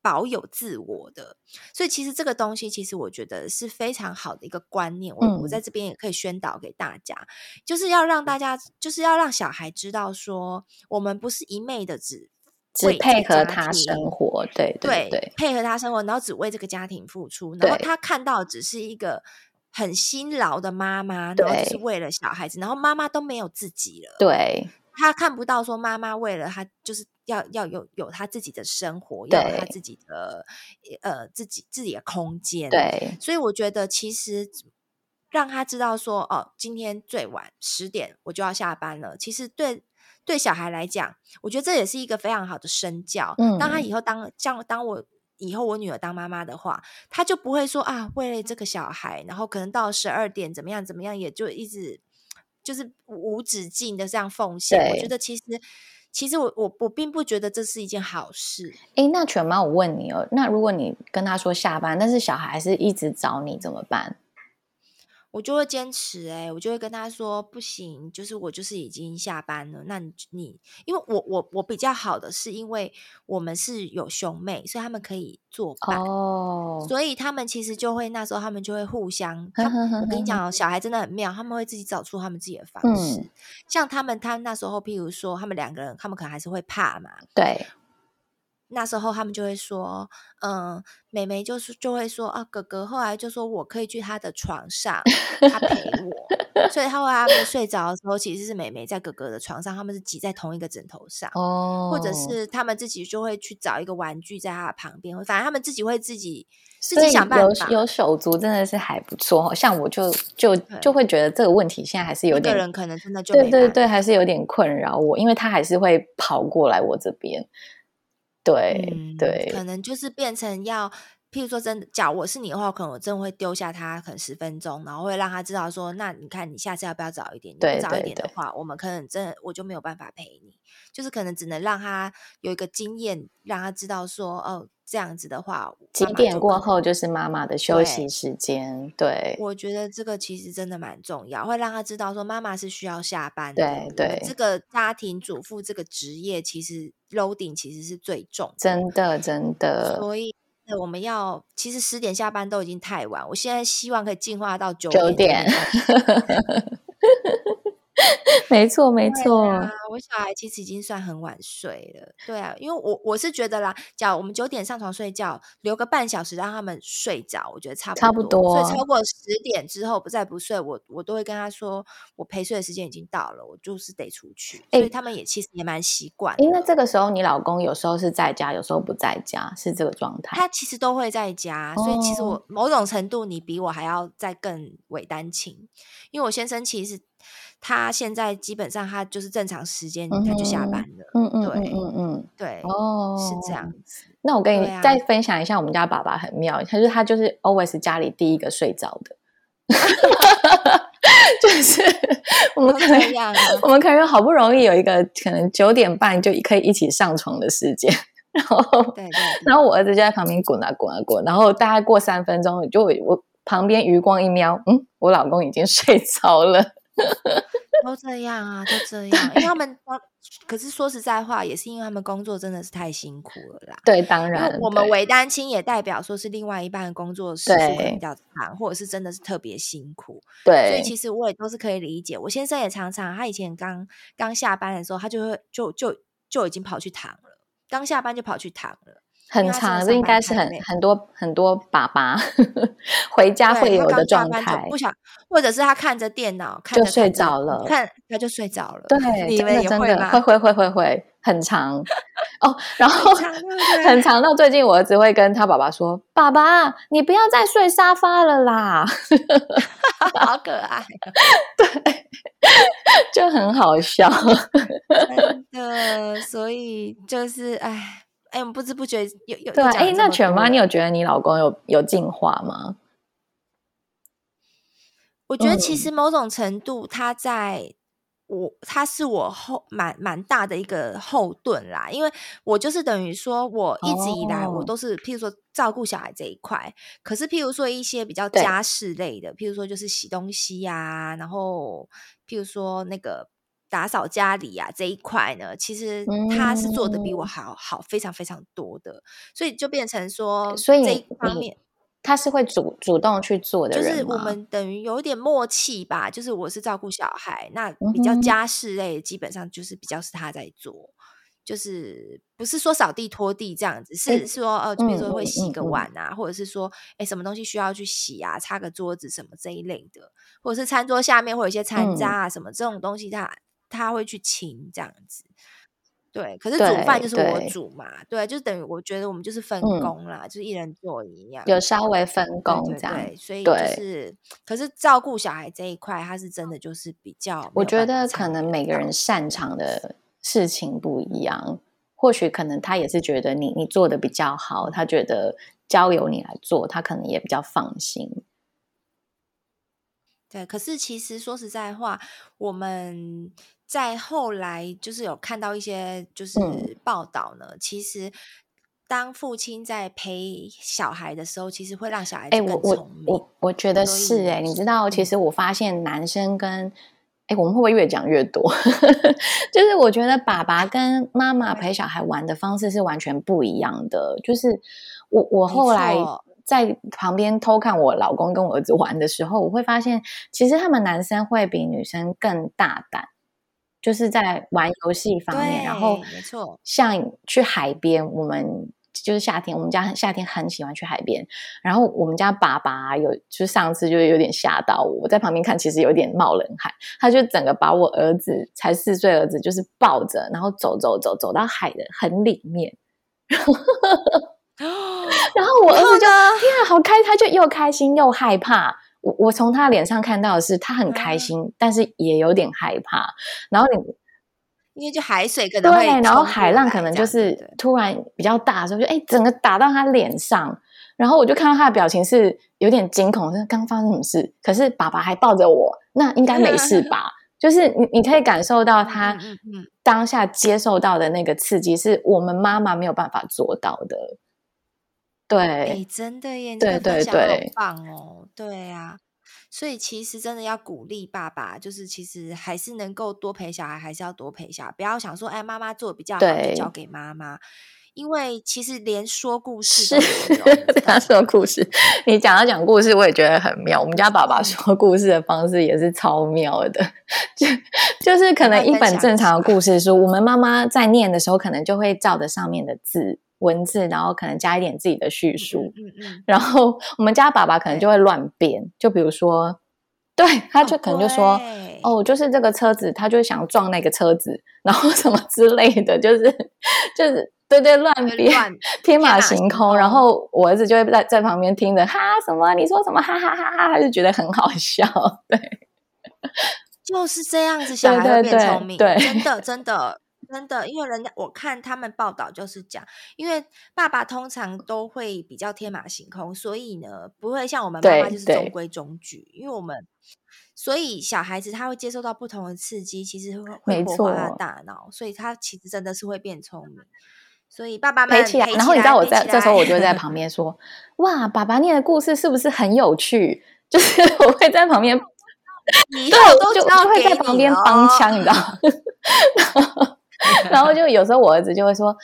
保有自我的，所以其实这个东西，其实我觉得是非常好的一个观念。我、嗯、我在这边也可以宣导给大家，就是要让大家，就是要让小孩知道说，我们不是一昧的只。只配合他生活，对对对，对，配合他生活，然后只为这个家庭付出，然后他看到只是一个很辛劳的妈妈，然后只是为了小孩子，然后妈妈都没有自己了，对，他看不到说妈妈为了他就是要要有有他自己的生活，要有他自己的呃自己自己的空间，对，所以我觉得其实让他知道说哦，今天最晚十点我就要下班了，其实对。对小孩来讲，我觉得这也是一个非常好的身教。嗯，当他以后当像当我以后我女儿当妈妈的话，他就不会说啊，为了这个小孩，然后可能到十二点怎么样怎么样，也就一直就是无止境的这样奉献。我觉得其实其实我我我并不觉得这是一件好事。诶，那犬妈，我问你哦，那如果你跟他说下班，但是小孩是一直找你怎么办？我就会坚持哎、欸，我就会跟他说不行，就是我就是已经下班了。那你你，因为我我我比较好的是，因为我们是有兄妹，所以他们可以作伴哦。所以他们其实就会那时候他们就会互相。他我跟你讲哦，小孩真的很妙，他们会自己找出他们自己的方式。嗯、像他们，他那时候，譬如说，他们两个人，他们可能还是会怕嘛。对。那时候他们就会说，嗯，妹妹就是就会说啊，哥哥后来就说我可以去他的床上，他陪我，所以他后来他们睡着的时候，其实是妹妹在哥哥的床上，他们是挤在同一个枕头上，哦，或者是他们自己就会去找一个玩具在他的旁边，反正他们自己会自己自己想办法。有有手足真的是还不错，像我就就就会觉得这个问题现在还是有点，个人可能真的就对对对，还是有点困扰我，因为他还是会跑过来我这边。对、嗯、对，可能就是变成要，譬如说，真的，假如我是你的话，可能我真的会丢下他，可能十分钟，然后会让他知道说，那你看，你下次要不要早一点？你不早一点的话，我们可能真的我就没有办法陪你，就是可能只能让他有一个经验，让他知道说，哦。这样子的话，几点过后就是妈妈的休息时间。对，对我觉得这个其实真的蛮重要，会让他知道说妈妈是需要下班的。对对，这个家庭主妇这个职业其实 loading 其实是最重的，真的真的。所以我们要其实十点下班都已经太晚，我现在希望可以进化到九点。九点 没错，没错、啊。我小孩其实已经算很晚睡了。对啊，因为我我是觉得啦，假如我们九点上床睡觉，留个半小时让他们睡着，我觉得差不多。差不多。所以超过十点之后不再不睡，我我都会跟他说，我陪睡的时间已经到了，我就是得出去。所以他们也其实也蛮习惯。因为这个时候你老公有时候是在家，有时候不在家，是这个状态。他其实都会在家，所以其实我某种程度你比我还要再更伪单亲，因为我先生其实。他现在基本上他就是正常时间他就下班了，嗯嗯，对，嗯嗯对，哦，是这样子。那我跟你再分享一下，我们家爸爸很妙，他就是他就是 always 家里第一个睡着的，就是 我们可能我们可能好不容易有一个可能九点半就可以一起上床的时间，然后对对，然后我儿子就在旁边滚啊滚啊滚，然后大概过三分钟就我旁边余光一瞄，嗯，我老公已经睡着了。都这样啊，都这样，因为他们，可是说实在话，也是因为他们工作真的是太辛苦了啦。对，当然，我们为单亲也代表说是另外一半的工作时数比较长，或者是真的是特别辛苦。对，所以其实我也都是可以理解。我先生也常常，他以前刚刚下班的时候，他就会就就就已经跑去躺了，刚下班就跑去躺了。很长，这应该是很很多很多爸爸 回家会有的状态，不想，或者是他看着电脑看就睡着了，看他就睡着了。对，你们也会吗？会会会会会很长哦，然后很长到最近，我儿子会跟他爸爸说：“爸爸，你不要再睡沙发了啦。”好可爱，对，就很好笑，真的。所以就是哎。哎，我们不知不觉有有对哎，那犬妈，你有觉得你老公有有进化吗？我觉得其实某种程度，他在我他是我后蛮蛮大的一个后盾啦，因为我就是等于说，我一直以来我都是，譬如说照顾小孩这一块，可是譬如说一些比较家事类的，譬如说就是洗东西呀，然后譬如说那个。打扫家里啊这一块呢，其实他是做的比我好好非常非常多的，所以就变成说，所以这一方面他是会主主动去做的，就是我们等于有点默契吧。就是我是照顾小孩，那比较家事类，基本上就是比较是他在做，就是不是说扫地拖地这样子，是说呃，比如说会洗个碗。啊，或者是说哎什么东西需要去洗啊，擦个桌子什么这一类的，或者是餐桌下面会有一些残渣啊什么这种东西他。他会去请这样子，对。可是煮饭就是我煮嘛，对，对，就等于我觉得我们就是分工啦，嗯、就是一人做一样，有稍微分工这样。对，所以就是，可是照顾小孩这一块，他是真的就是比较。我觉得可能每个人擅长的事情不一样，或许可能他也是觉得你你做的比较好，他觉得交由你来做，他可能也比较放心。对，可是其实说实在话，我们。在后来，就是有看到一些就是报道呢。嗯、其实当父亲在陪小孩的时候，其实会让小孩。哎、我我我我觉得是哎、欸，你知道，其实我发现男生跟哎，我们会不会越讲越多？就是我觉得爸爸跟妈妈陪小孩玩的方式是完全不一样的。就是我我后来在旁边偷看我老公跟我儿子玩的时候，我会发现，其实他们男生会比女生更大胆，就是在玩游戏方面。然后，没错，像去海边，我们。就是夏天，我们家夏天很喜欢去海边。然后我们家爸爸有，就上次就有点吓到我，我在旁边看，其实有点冒冷汗。他就整个把我儿子才四岁儿子，就是抱着，然后走走走走到海的很里面。然后，我儿子就天啊，好开！他就又开心又害怕。我我从他脸上看到的是，他很开心，嗯、但是也有点害怕。然后你。因为就海水可能会，对，然后海浪可能就是突然比较大的时候，就哎，整个打到他脸上，然后我就看到他的表情是有点惊恐，是刚发生什么事？可是爸爸还抱着我，那应该没事吧？就是你你可以感受到他当下接受到的那个刺激，是我们妈妈没有办法做到的。对，哎，真的耶，对对对，棒哦，对啊。所以其实真的要鼓励爸爸，就是其实还是能够多陪小孩，还是要多陪小孩，不要想说，哎，妈妈做比较好，就交给妈妈。因为其实连说故事是他说故事，你讲到讲故事，我也觉得很妙。我们家爸爸说故事的方式也是超妙的，就就是可能一本正常的故事书，我们妈妈在念的时候，可能就会照着上面的字。文字，然后可能加一点自己的叙述，嗯嗯嗯、然后我们家爸爸可能就会乱编，就比如说，对，他就可能就说，哦，哦，就是这个车子，他就想撞那个车子，然后 什么之类的，就是就是对对乱编，天马行空，然后我儿子就会在在旁边听着，哈什么你说什么，哈哈哈哈，他就觉得很好笑，对，就是这样子，小孩会变聪明，对，对，真的真的。真的，因为人家我看他们报道就是讲，因为爸爸通常都会比较天马行空，所以呢不会像我们妈妈就是中规中矩。因为我们所以小孩子他会接受到不同的刺激，其实会会活化他的大脑，所以他其实真的是会变聪明。所以爸爸们陪起来，然后你知道我在这时候我就会在旁边说：“哇，爸爸念的故事是不是很有趣？” 就是我会在旁边，对，我都就就会在旁边帮腔，你知道。然后就有时候我儿子就会说，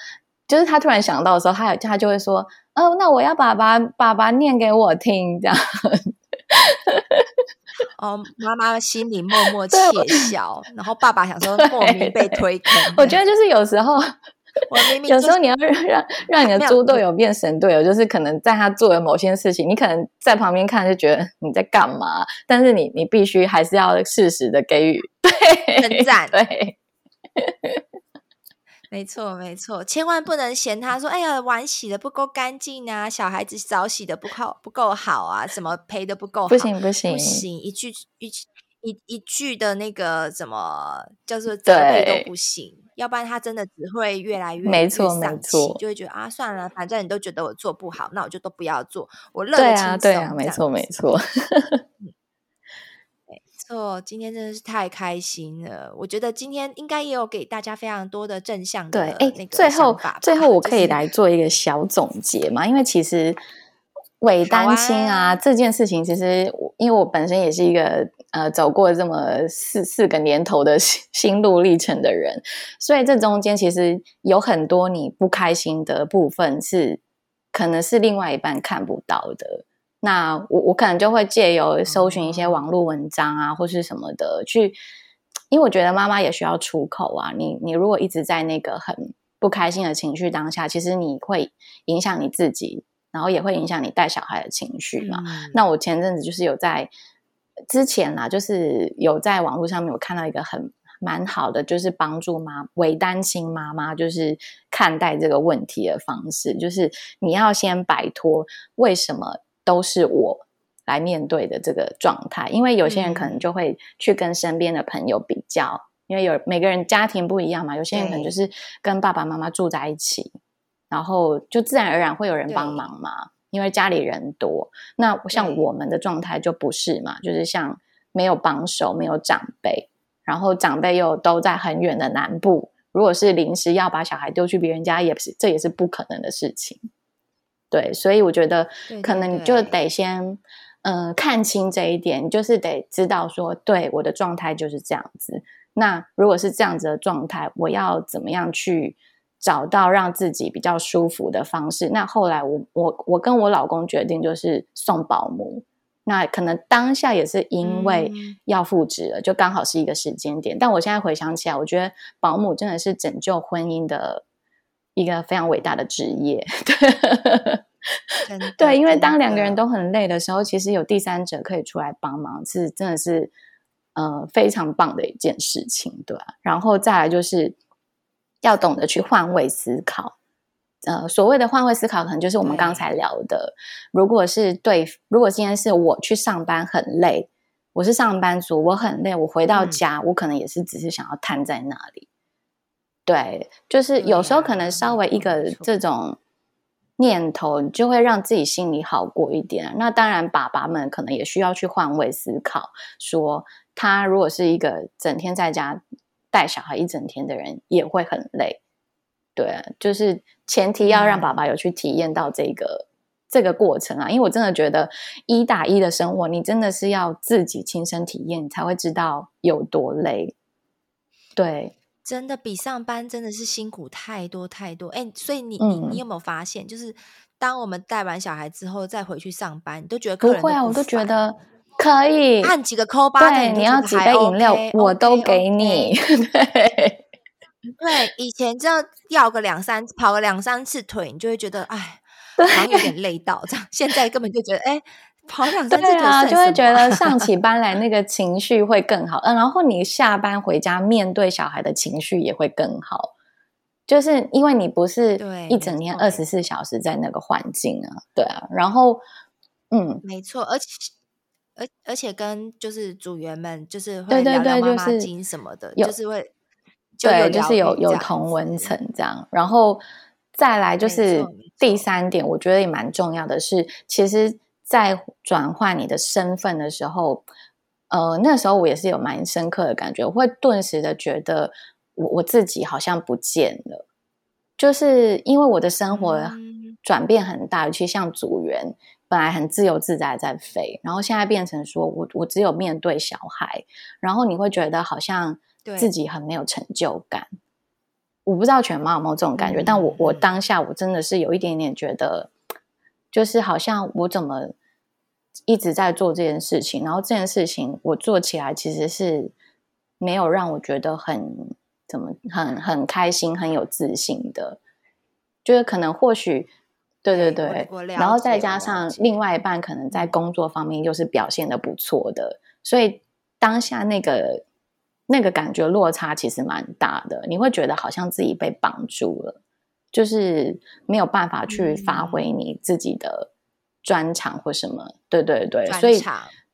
就是他突然想到的时候，他他就会说，哦，那我要爸爸爸爸念给我听，这样。哦，妈妈心里默默窃笑，然后爸爸想说莫名被推坑。我觉得就是有时候，我明明有时候你要让让让你的猪队友变神队友，就是可能在他做的某些事情，你可能在旁边看就觉得你在干嘛，但是你你必须还是要适时的给予对称赞，对。没错，没错，千万不能嫌他说：“哎呀，碗洗的不够干净啊，小孩子澡洗的不够不够好啊，什么陪的不够好，不行不行不行，一句一一一句的那个什么叫做责备都不行，要不然他真的只会越来越没错没错，就会觉得啊，算了，反正你都觉得我做不好，那我就都不要做，我乐得轻松。对啊，对啊，没错没错。错，今天真的是太开心了。我觉得今天应该也有给大家非常多的正向的那个。最后，最后我可以来做一个小总结嘛？就是、因为其实伪单亲啊，啊这件事情，其实因为我本身也是一个呃走过这么四四个年头的 心路历程的人，所以这中间其实有很多你不开心的部分是可能是另外一半看不到的。那我我可能就会借由搜寻一些网络文章啊，或是什么的去，因为我觉得妈妈也需要出口啊。你你如果一直在那个很不开心的情绪当下，其实你会影响你自己，然后也会影响你带小孩的情绪嘛。嗯、那我前阵子就是有在之前啦，就是有在网络上面有看到一个很蛮好的，就是帮助妈为单亲妈妈就是看待这个问题的方式，就是你要先摆脱为什么。都是我来面对的这个状态，因为有些人可能就会去跟身边的朋友比较，嗯、因为有每个人家庭不一样嘛，有些人可能就是跟爸爸妈妈住在一起，然后就自然而然会有人帮忙嘛，因为家里人多。那像我们的状态就不是嘛，就是像没有帮手，没有长辈，然后长辈又都在很远的南部，如果是临时要把小孩丢去别人家，也是这也是不可能的事情。对，所以我觉得可能你就得先嗯、呃、看清这一点，你就是得知道说，对，我的状态就是这样子。那如果是这样子的状态，我要怎么样去找到让自己比较舒服的方式？那后来我我我跟我老公决定就是送保姆。那可能当下也是因为要复职了，嗯、就刚好是一个时间点。但我现在回想起来，我觉得保姆真的是拯救婚姻的一个非常伟大的职业。对，对，因为当两个人都很累的时候，其实有第三者可以出来帮忙，是真的是呃非常棒的一件事情，对吧？然后再来就是要懂得去换位思考。呃，所谓的换位思考，可能就是我们刚才聊的。如果是对，如果今天是我去上班很累，我是上班族，我很累，我回到家，嗯、我可能也是只是想要瘫在那里。对，就是有时候可能稍微一个这种念头，就会让自己心里好过一点。那当然，爸爸们可能也需要去换位思考，说他如果是一个整天在家带小孩一整天的人，也会很累。对，就是前提要让爸爸有去体验到这个、嗯、这个过程啊，因为我真的觉得一打一的生活，你真的是要自己亲身体验，你才会知道有多累。对，真的比上班真的是辛苦太多太多。哎，所以你你你有没有发现，嗯、就是当我们带完小孩之后再回去上班，你都觉得不，不会啊，我都觉得可以按几个扣八，对，你要几杯饮料 OK, 我都给你。对。对，以前就要个两三跑个两三次腿，你就会觉得哎，好像有点累到这样。现在根本就觉得哎，跑两三次腿啊，就会觉得上起班来那个情绪会更好。嗯，然后你下班回家面对小孩的情绪也会更好，就是因为你不是一整天二十四小时在那个环境啊，对啊。然后嗯，没错，而且而而且跟就是组员们就是会聊聊妈妈经什么的，对对对，就是、就是会。对，就是有有同文层这样，然后再来就是第三点，我觉得也蛮重要的是，其实，在转换你的身份的时候，呃，那时候我也是有蛮深刻的感觉，我会顿时的觉得我我自己好像不见了，就是因为我的生活转变很大，尤其像组员本来很自由自在在飞，然后现在变成说我我只有面对小孩，然后你会觉得好像。自己很没有成就感，我不知道全妈有没有这种感觉，嗯、但我我当下我真的是有一点点觉得，就是好像我怎么一直在做这件事情，然后这件事情我做起来其实是没有让我觉得很怎么很很开心、很有自信的，就是可能或许对对对，然后再加上另外一半可能在工作方面又是表现的不错的，所以当下那个。那个感觉落差其实蛮大的，你会觉得好像自己被绑住了，就是没有办法去发挥你自己的专长或什么。嗯、对对对，所以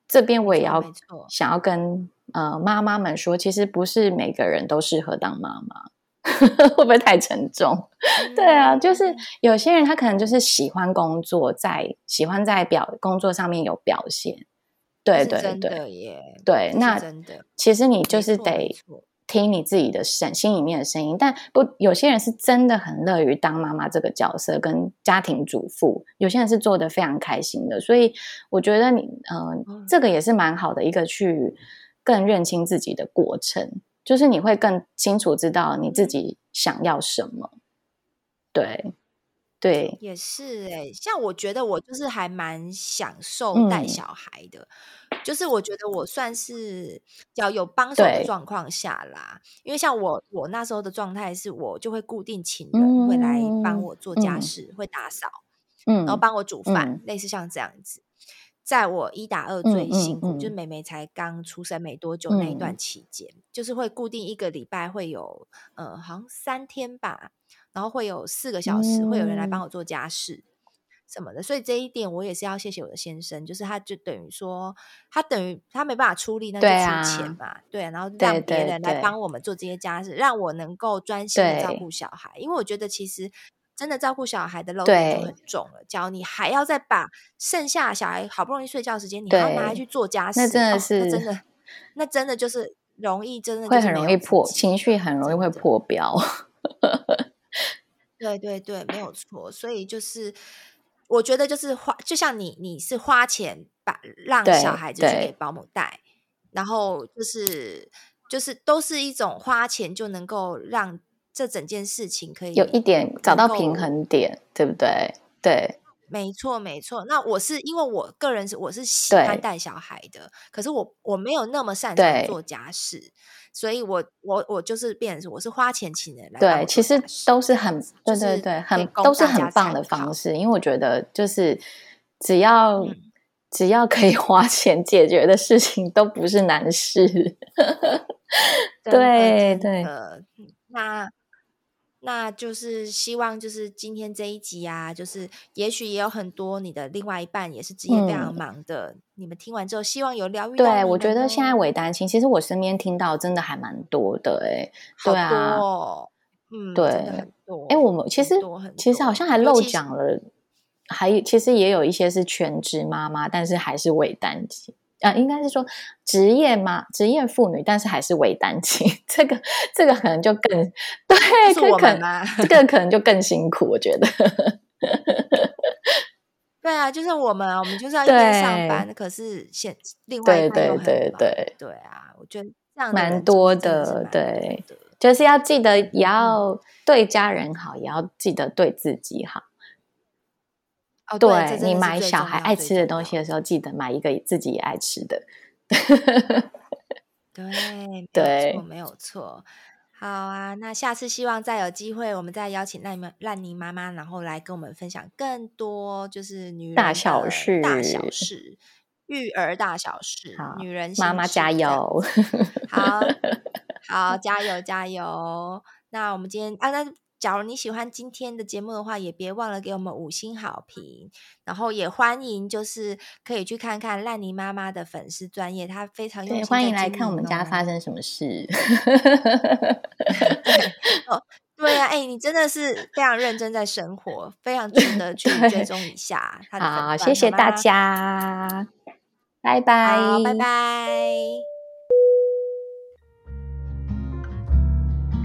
这边我也要想要跟呃妈妈们说，其实不是每个人都适合当妈妈，会不会太沉重？嗯、对啊，就是有些人他可能就是喜欢工作，在喜欢在表工作上面有表现。对对对，对，那真的，其实你就是得听你自己的声，心里面的声音。但不，有些人是真的很乐于当妈妈这个角色，跟家庭主妇。有些人是做的非常开心的，所以我觉得你，嗯、呃，这个也是蛮好的一个去更认清自己的过程，就是你会更清楚知道你自己想要什么。对。对，也是哎、欸，像我觉得我就是还蛮享受带小孩的，嗯、就是我觉得我算是要有帮手的状况下啦，因为像我我那时候的状态是我就会固定请人会来帮我做家事，嗯、会打扫，嗯，然后帮我煮饭，嗯、类似像这样子。在我一打二最辛苦，嗯嗯。嗯、就是妹妹才刚出生没多久那一段期间，嗯、就是会固定一个礼拜会有呃，好像三天吧。然后会有四个小时，会有人来帮我做家事什么的，嗯、所以这一点我也是要谢谢我的先生，就是他就等于说，他等于他没办法出力，那就出钱嘛，对、啊，对，然后让别人来帮我们做这些家事，让我能够专心的照顾小孩，因为我觉得其实真的照顾小孩的 load 就很重了，假如对你还要再把剩下小孩好不容易睡觉的时间，你还要拿来去做家事，那真的是、哦，那真的，那真的就是。容易真的会很容易破情绪，很容易会破标。对对对，没有错。所以就是我觉得就是花，就像你你是花钱把让小孩子去给保姆带，然后就是就是都是一种花钱就能够让这整件事情可以有一点找到平衡点，对不对？对。没错，没错。那我是因为我个人是我是喜欢带小孩的，可是我我没有那么擅长做家事，所以我我我就是变成是我是花钱请人来。对，其实都是很对对对，很都是很棒的方式。因为我觉得就是只要、嗯、只要可以 花钱解决的事情，都不是难事。对对，那。那就是希望，就是今天这一集啊，就是也许也有很多你的另外一半也是职业非常忙的，嗯、你们听完之后，希望有疗愈。对，我觉得现在伪单亲，其实我身边听到真的还蛮多的、欸，哎，对啊，嗯，对，很多。哎、欸，我们其实其实好像还漏讲了，还其实也有一些是全职妈妈，但是还是伪单亲。啊，应该是说职业嘛，职业妇女，但是还是伪单亲，这个这个可能就更对，是我们吗？这个可能就更辛苦，我觉得。对啊，就是我们，我们就是要一边上班，可是现另外一边又很。对对对对，对啊，我觉得这样蛮多的，对，就是要记得也要对家人好，嗯、也要记得对自己好。哦、对，对你买小孩爱吃的东西的时候，记得买一个自己也爱吃的。对对，没有错。好啊，那下次希望再有机会，我们再邀请烂泥烂泥妈妈，然后来跟我们分享更多就是女人大小事、大小事、育儿大小事。女人妈妈 加油！好好加油加油！那我们今天啊，那。假如你喜欢今天的节目的话，也别忘了给我们五星好评，然后也欢迎就是可以去看看烂泥妈妈的粉丝专业，她非常用心。欢迎来看我们家发生什么事。对哦，对啊，哎，你真的是非常认真在生活，非常值得去追 踪一下。好，谢谢大家，拜拜，拜拜。